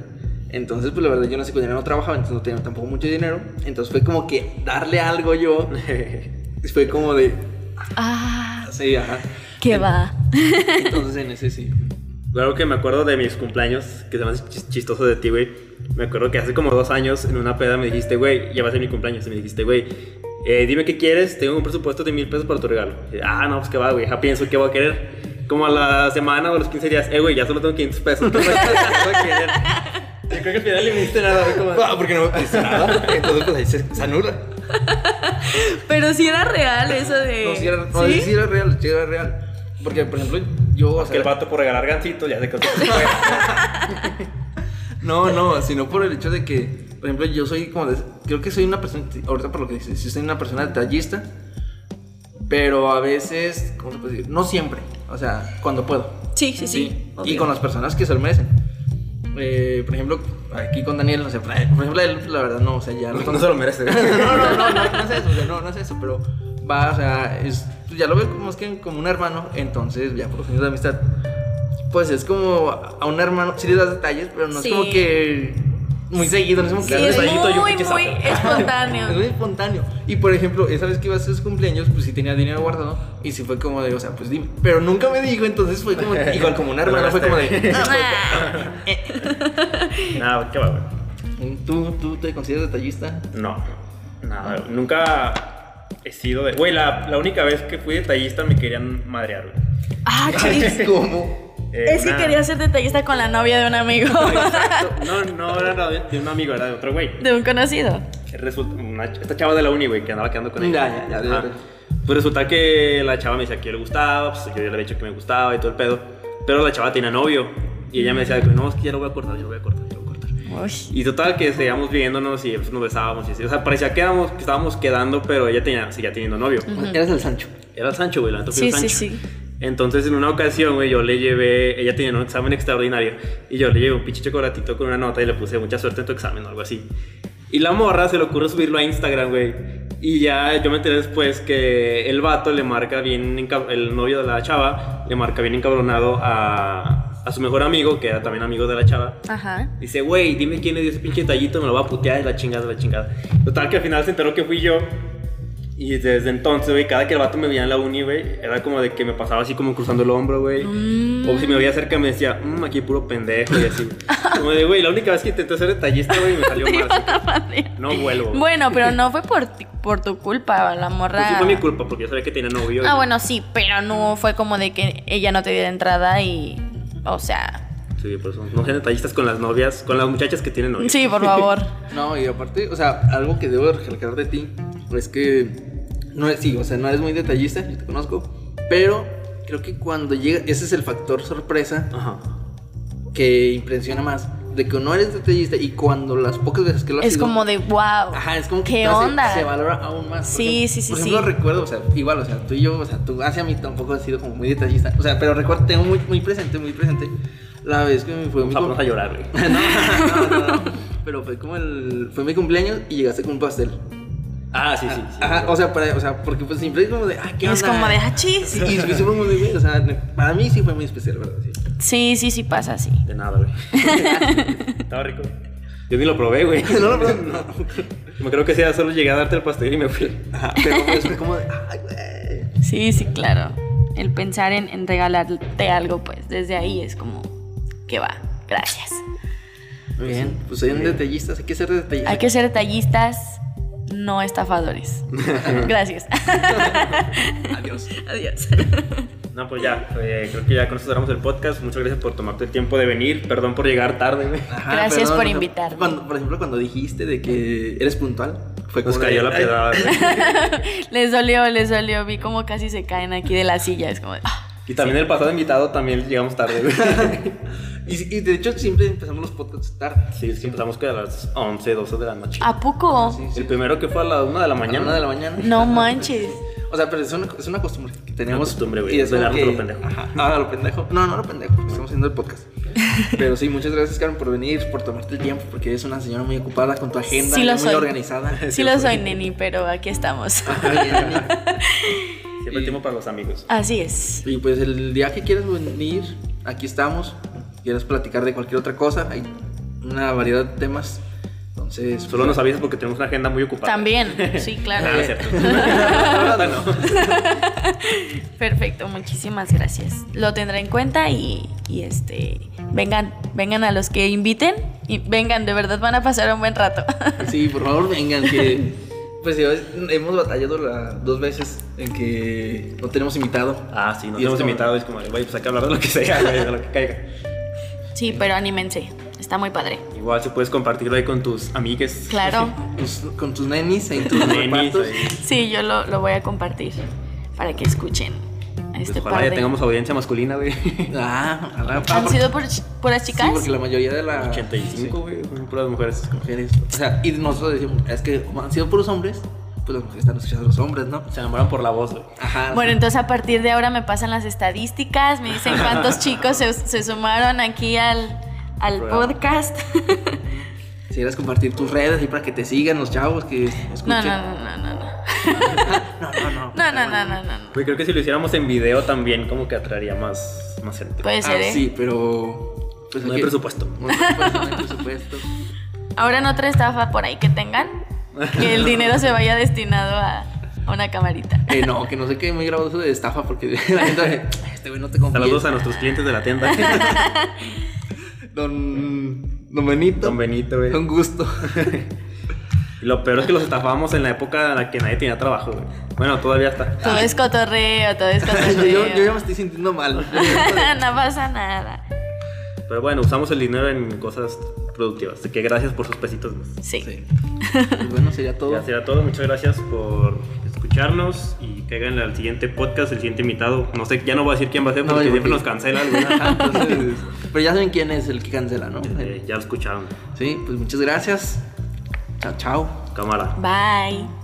Speaker 1: Entonces, pues la verdad, yo en la secundaria no trabajaba, entonces no tenía tampoco mucho dinero. Entonces fue como que darle algo yo. [LAUGHS] Fue como de.
Speaker 3: Ah,
Speaker 1: Sí, ajá.
Speaker 3: ¿Qué va? [LAUGHS]
Speaker 1: Entonces en ese sí.
Speaker 2: Algo que me acuerdo de mis cumpleaños, que se me hace chis- chistoso de ti, güey. Me acuerdo que hace como dos años en una peda me dijiste, güey, ya va a ser mi cumpleaños. Y me dijiste, güey, eh, dime qué quieres, tengo un presupuesto de mil pesos para tu regalo. Y, ah, no, pues qué va, güey, ya pienso qué voy a querer. Como a la semana o a los 15 días, eh, güey, ya solo tengo 500 pesos. ¿Qué voy a, qué voy a querer? [LAUGHS] Yo creo que al final me diste nada, güey, como...
Speaker 1: Ah, porque no me pediste nada. Entonces pues ahí se, se anula. [LAUGHS]
Speaker 3: Pero sí era real eso de.
Speaker 1: No, sí era, no,
Speaker 3: ¿Sí?
Speaker 1: sí era real, sí era real. Porque, por ejemplo, yo, o
Speaker 2: Que el
Speaker 1: sea,
Speaker 2: vato por regalar gancitos ya se. [LAUGHS]
Speaker 1: no, no, sino por el hecho de que, por ejemplo, yo soy como de, creo que soy una persona, ahorita por lo que dices, sí soy una persona detallista, pero a veces, ¿cómo se puede decir? No siempre, o sea, cuando puedo.
Speaker 3: Sí, sí, sí.
Speaker 1: Y
Speaker 3: obvio.
Speaker 1: con las personas que se lo merecen. Eh, por ejemplo, aquí con Daniel, no sé, por ejemplo, él, la verdad, no, o sea, ya
Speaker 2: No se lo merece. [LAUGHS]
Speaker 1: no, no, no, no, no es eso, o sea, no, no es eso, pero va, o sea, es, pues ya lo veo como, es que como un hermano, entonces ya por los años de amistad, pues es como a un hermano, sí le das detalles, pero no
Speaker 3: Sí.
Speaker 1: es como que muy seguido, no es como
Speaker 3: Sí,
Speaker 1: que
Speaker 2: das
Speaker 3: es muy, muy
Speaker 2: zape. [LAUGHS]
Speaker 1: es
Speaker 3: espontáneo.
Speaker 1: muy espontáneo. Y por ejemplo, esa vez que iba a hacer su cumpleaños, pues sí tenía dinero guardado. Y sí fue como de, o sea, pues dime. Pero nunca me dijo, entonces fue como, [LAUGHS] igual como una hermana, fue como de, [LAUGHS]
Speaker 2: Nada, qué va, güey.
Speaker 1: pues, ¿tú, ¿tú te consideras detallista?
Speaker 2: No, nada, nunca he sido de. Güey, la, la única vez que fui detallista me querían madrear, güey.
Speaker 3: Ah.
Speaker 1: ¿Cómo?
Speaker 2: Eh,
Speaker 3: Es que
Speaker 2: una-
Speaker 3: quería ser detallista con la novia de un amigo.
Speaker 2: Exacto. [LAUGHS] No, no era de, de un amigo, era de otro güey.
Speaker 3: De un conocido.
Speaker 2: Resulta, una, esta chava de la uni, güey, que andaba quedando con ella.
Speaker 1: Ya, ya, ya, ya.
Speaker 2: Pues resulta que la chava me decía que yo le gustaba, pues yo ya le había dicho que me gustaba y todo el pedo. Pero la chava tenía novio. Y ella me decía, no, es que ya lo voy a cortar, ya lo voy a cortar, ya lo voy a cortar.
Speaker 3: Uy.
Speaker 2: Y total que seguíamos viéndonos y pues, nos besábamos y así. O sea, parecía que, éramos- que estábamos quedando, pero ella tenía, seguía teniendo novio.
Speaker 1: Eres el Sancho.
Speaker 2: Era el Sancho, güey, la
Speaker 3: Sí,
Speaker 2: el
Speaker 3: sí,
Speaker 2: Sancho.
Speaker 3: sí.
Speaker 2: Entonces, en una ocasión, güey, yo le llevé, ella tenía un examen extraordinario, y yo le llevé un pinche chocolatito con una nota y le puse mucha suerte en tu examen o algo así. Y la morra se le ocurre subirlo a Instagram, güey. Y ya yo me enteré después que el vato le marca bien, el novio de la chava, le marca bien encabronado a, a su mejor amigo, que era también amigo de la chava.
Speaker 3: Ajá.
Speaker 2: Dice, güey, dime quién le dio ese pinche detallito, me lo va a putear, y la chingada, la chingada. Total que al final se enteró que fui yo. Y desde entonces, güey, cada que el vato me veía en la uni, güey, era como de que me pasaba así como cruzando el hombro, güey. O si me veía cerca me decía, mmm, aquí puro pendejo y así. [LAUGHS] Como de, güey, la única vez que intenté ser detallista, güey, me salió [LAUGHS] mal. No vuelvo.
Speaker 3: Bueno, pero [LAUGHS] no fue por, ti- por tu culpa, la morra.
Speaker 2: Pues sí fue mi culpa porque yo sabía que tenía novio.
Speaker 3: Ah,
Speaker 2: y-
Speaker 3: bueno, sí, pero no fue como de que ella no te diera entrada y. O sea.
Speaker 2: Sí, por eso. No sean detallistas con las novias, con las muchachas que tienen novio.
Speaker 3: Sí, por favor.
Speaker 1: No, y aparte, o sea, algo que debo recalcar de ti es que no es, sí, o sea, no eres muy detallista, yo te conozco, pero creo que cuando llega, ese es el factor sorpresa
Speaker 2: Ajá.
Speaker 1: que impresiona más, de que no eres detallista y cuando las pocas veces que lo has
Speaker 3: Es
Speaker 1: sido,
Speaker 3: como de wow.
Speaker 1: Ajá, es como que
Speaker 3: ¿Qué onda?
Speaker 1: se valora aún más.
Speaker 3: Sí,
Speaker 1: ejemplo-
Speaker 3: sí, sí,
Speaker 1: Por ejemplo,
Speaker 3: sí.
Speaker 1: recuerdo, o sea, igual, o sea, tú y yo, o sea, tú hacia mí tampoco has sido como muy detallista. O sea, pero recuerdo, tengo muy, muy presente, muy presente la vez que me fue mi
Speaker 2: Vamos a llorar, güey. [LAUGHS]
Speaker 1: no, no, no, no. Pero fue como el. Fue mi cumpleaños y llegaste con un pastel.
Speaker 2: Ah, sí, sí. sí
Speaker 1: Ajá, o sea, para, o sea, porque pues siempre es como de, ah, ¿qué
Speaker 3: Es
Speaker 1: onda?
Speaker 3: como de hachis.
Speaker 1: Sí, y de, güey, o sea, para mí sí fue muy especial, ¿verdad? Sí.
Speaker 3: Sí, sí, sí pasa así.
Speaker 2: De nada, güey. [LAUGHS] Estaba rico. Yo ni lo probé, güey. [LAUGHS]
Speaker 1: No, no, pero, no.
Speaker 2: Me creo que sea, solo llegué a darte el pastel y me fui.
Speaker 1: Ajá, pero pues fue como de, ay, güey.
Speaker 3: Sí, sí, claro. El pensar en, en regalarte algo, pues desde ahí es como que va. Gracias.
Speaker 1: Muy bien, pues soy un detallista, hay que ser detallista.
Speaker 3: Hay que ser detallistas, no estafadores. [LAUGHS] Gracias.
Speaker 1: Adiós.
Speaker 3: Adiós.
Speaker 2: No, pues ya, eh, creo que ya con eso cerramos el podcast. Muchas gracias por tomarte el tiempo de venir. Perdón por llegar tarde.
Speaker 1: Ajá,
Speaker 3: Gracias por
Speaker 1: o sea,
Speaker 3: invitarme.
Speaker 1: Cuando, por ejemplo, cuando dijiste de que eres puntual, fue
Speaker 2: Nos cayó
Speaker 1: de,
Speaker 2: la pedrada. [LAUGHS]
Speaker 3: les dolió, les dolió. Vi como casi se caen aquí de la silla. Es como de, ah.
Speaker 2: Y también el pasado invitado también llegamos tarde, güey. [LAUGHS]
Speaker 1: Y, y de hecho siempre empezamos los podcasts tarde.
Speaker 2: Sí, sí, empezamos que a las 11, 12 de la noche.
Speaker 3: ¿A poco?
Speaker 1: Sí, sí.
Speaker 2: El primero que fue a la 1 de la
Speaker 1: A la
Speaker 2: mañana.
Speaker 1: una de la mañana.
Speaker 3: No manches.
Speaker 1: O sea, pero es una, es una costumbre que tenemos.
Speaker 2: Una costumbre, güey,
Speaker 1: Y es
Speaker 2: desvelarnos
Speaker 1: que-
Speaker 2: a lo pendejo.
Speaker 1: Ajá. Ah, a lo pendejo. No, no a lo pendejo. porque Estamos haciendo el podcast. [LAUGHS] Pero sí, muchas gracias, Karen, por venir, por tomarte el tiempo, porque eres una señora muy ocupada con tu agenda,
Speaker 3: Sí lo
Speaker 1: muy
Speaker 3: soy.
Speaker 1: organizada.
Speaker 3: Sí lo soy, neni, pero aquí estamos. [LAUGHS]
Speaker 2: Siempre tiempo para los amigos.
Speaker 3: Así es.
Speaker 1: Y pues el día que quieras venir, aquí estamos. Quieres platicar de cualquier otra cosa, hay una variedad de temas. Entonces,
Speaker 2: Solo nos avisas porque tenemos una agenda muy ocupada.
Speaker 3: También, [LAUGHS] sí,
Speaker 2: Ah,
Speaker 3: claro.
Speaker 2: no es cierto. [LAUGHS] La verdad, no.
Speaker 3: Perfecto, muchísimas gracias. Lo tendré en cuenta y, y, este vengan, vengan a los que inviten y vengan, de verdad van a pasar un buen rato.
Speaker 1: Sí, por favor, vengan que [LAUGHS] pues yo- hemos batallado la- dos veces en que no tenemos invitado.
Speaker 2: Ah, sí,
Speaker 1: Y
Speaker 2: hemos
Speaker 1: como-
Speaker 2: invitado. Es como, güey, pues hay que hablar de lo que sea, güey, de lo que caiga.
Speaker 3: Sí, pero anímense, está muy padre.
Speaker 2: Igual si puedes compartirlo ahí con tus amigues.
Speaker 3: Claro.
Speaker 1: Pues, con tus nenis en tus
Speaker 2: Nenis.
Speaker 3: Sí, yo lo, lo voy a compartir para que escuchen
Speaker 2: Pues
Speaker 3: este
Speaker 2: ojalá
Speaker 3: par
Speaker 2: ya
Speaker 3: de...
Speaker 2: tengamos audiencia masculina, güey. [LAUGHS]
Speaker 1: Ah,
Speaker 3: ¿Han sido por, puras chicas?
Speaker 1: Sí, porque la mayoría de la
Speaker 2: 85, güey, puras mujeres.
Speaker 1: sí, mujeres. O sea, y nosotros decimos, es que como han sido puros hombres, pues las mujeres están escuchando a los hombres, ¿no?
Speaker 2: Se enamoran por la voz, güey.
Speaker 1: Ajá.
Speaker 3: Bueno, entonces a partir de ahora me pasan las estadísticas, me dicen cuántos [LAUGHS] chicos se, se sumaron aquí al, al podcast. [LAUGHS]
Speaker 1: Si quieres compartir tus redes ahí para que te sigan los chavos que escuchen.
Speaker 3: No, no, no, no, no, [LAUGHS] no.
Speaker 1: no, no, no.
Speaker 3: No, no, no, no, no.
Speaker 2: Güey, creo que si lo hiciéramos en video también como que atraería más, más gente.
Speaker 3: Puede
Speaker 1: Ah,
Speaker 3: ser, ¿eh?
Speaker 1: sí, pero pues
Speaker 2: No
Speaker 1: hay
Speaker 2: presupuesto.
Speaker 1: No hay presupuesto, no hay presupuesto.
Speaker 3: Ahora en otra estafa por ahí que tengan, que el [LAUGHS] dinero se vaya destinado a, una camarita.
Speaker 1: Eh, no, que no sé qué muy grabado eso de estafa porque [LAUGHS] la gente este güey no te confía.
Speaker 2: Saludos a nuestros clientes de la tienda.
Speaker 1: Don Don Benito.
Speaker 2: Don Benito, güey.
Speaker 1: Un gusto. [LAUGHS]
Speaker 2: Y lo peor es que los estafábamos en la época en la que nadie tenía trabajo, güey. Bueno, todavía está.
Speaker 3: Todo es cotorreo, todo es cotorreo. [LAUGHS]
Speaker 1: yo, yo ya me estoy sintiendo mal. [LAUGHS]
Speaker 3: no pasa nada.
Speaker 2: Pero bueno, usamos el dinero en cosas productivas. Así que gracias por sus pesitos.
Speaker 3: Sí.
Speaker 1: Sí. Pues bueno, sería todo.
Speaker 2: Ya será todo. Muchas gracias por escucharnos y caigan al siguiente podcast, el siguiente invitado. No sé, ya no voy a decir quién va a ser porque siempre
Speaker 1: porque-
Speaker 2: nos cancela alguna. [LAUGHS]
Speaker 1: entonces, [LAUGHS] pero ya saben quién es el que cancela, ¿no?
Speaker 2: Eh, ya lo escucharon.
Speaker 1: Sí, pues muchas gracias. Chao, chao.
Speaker 2: Cámara.
Speaker 3: Bye.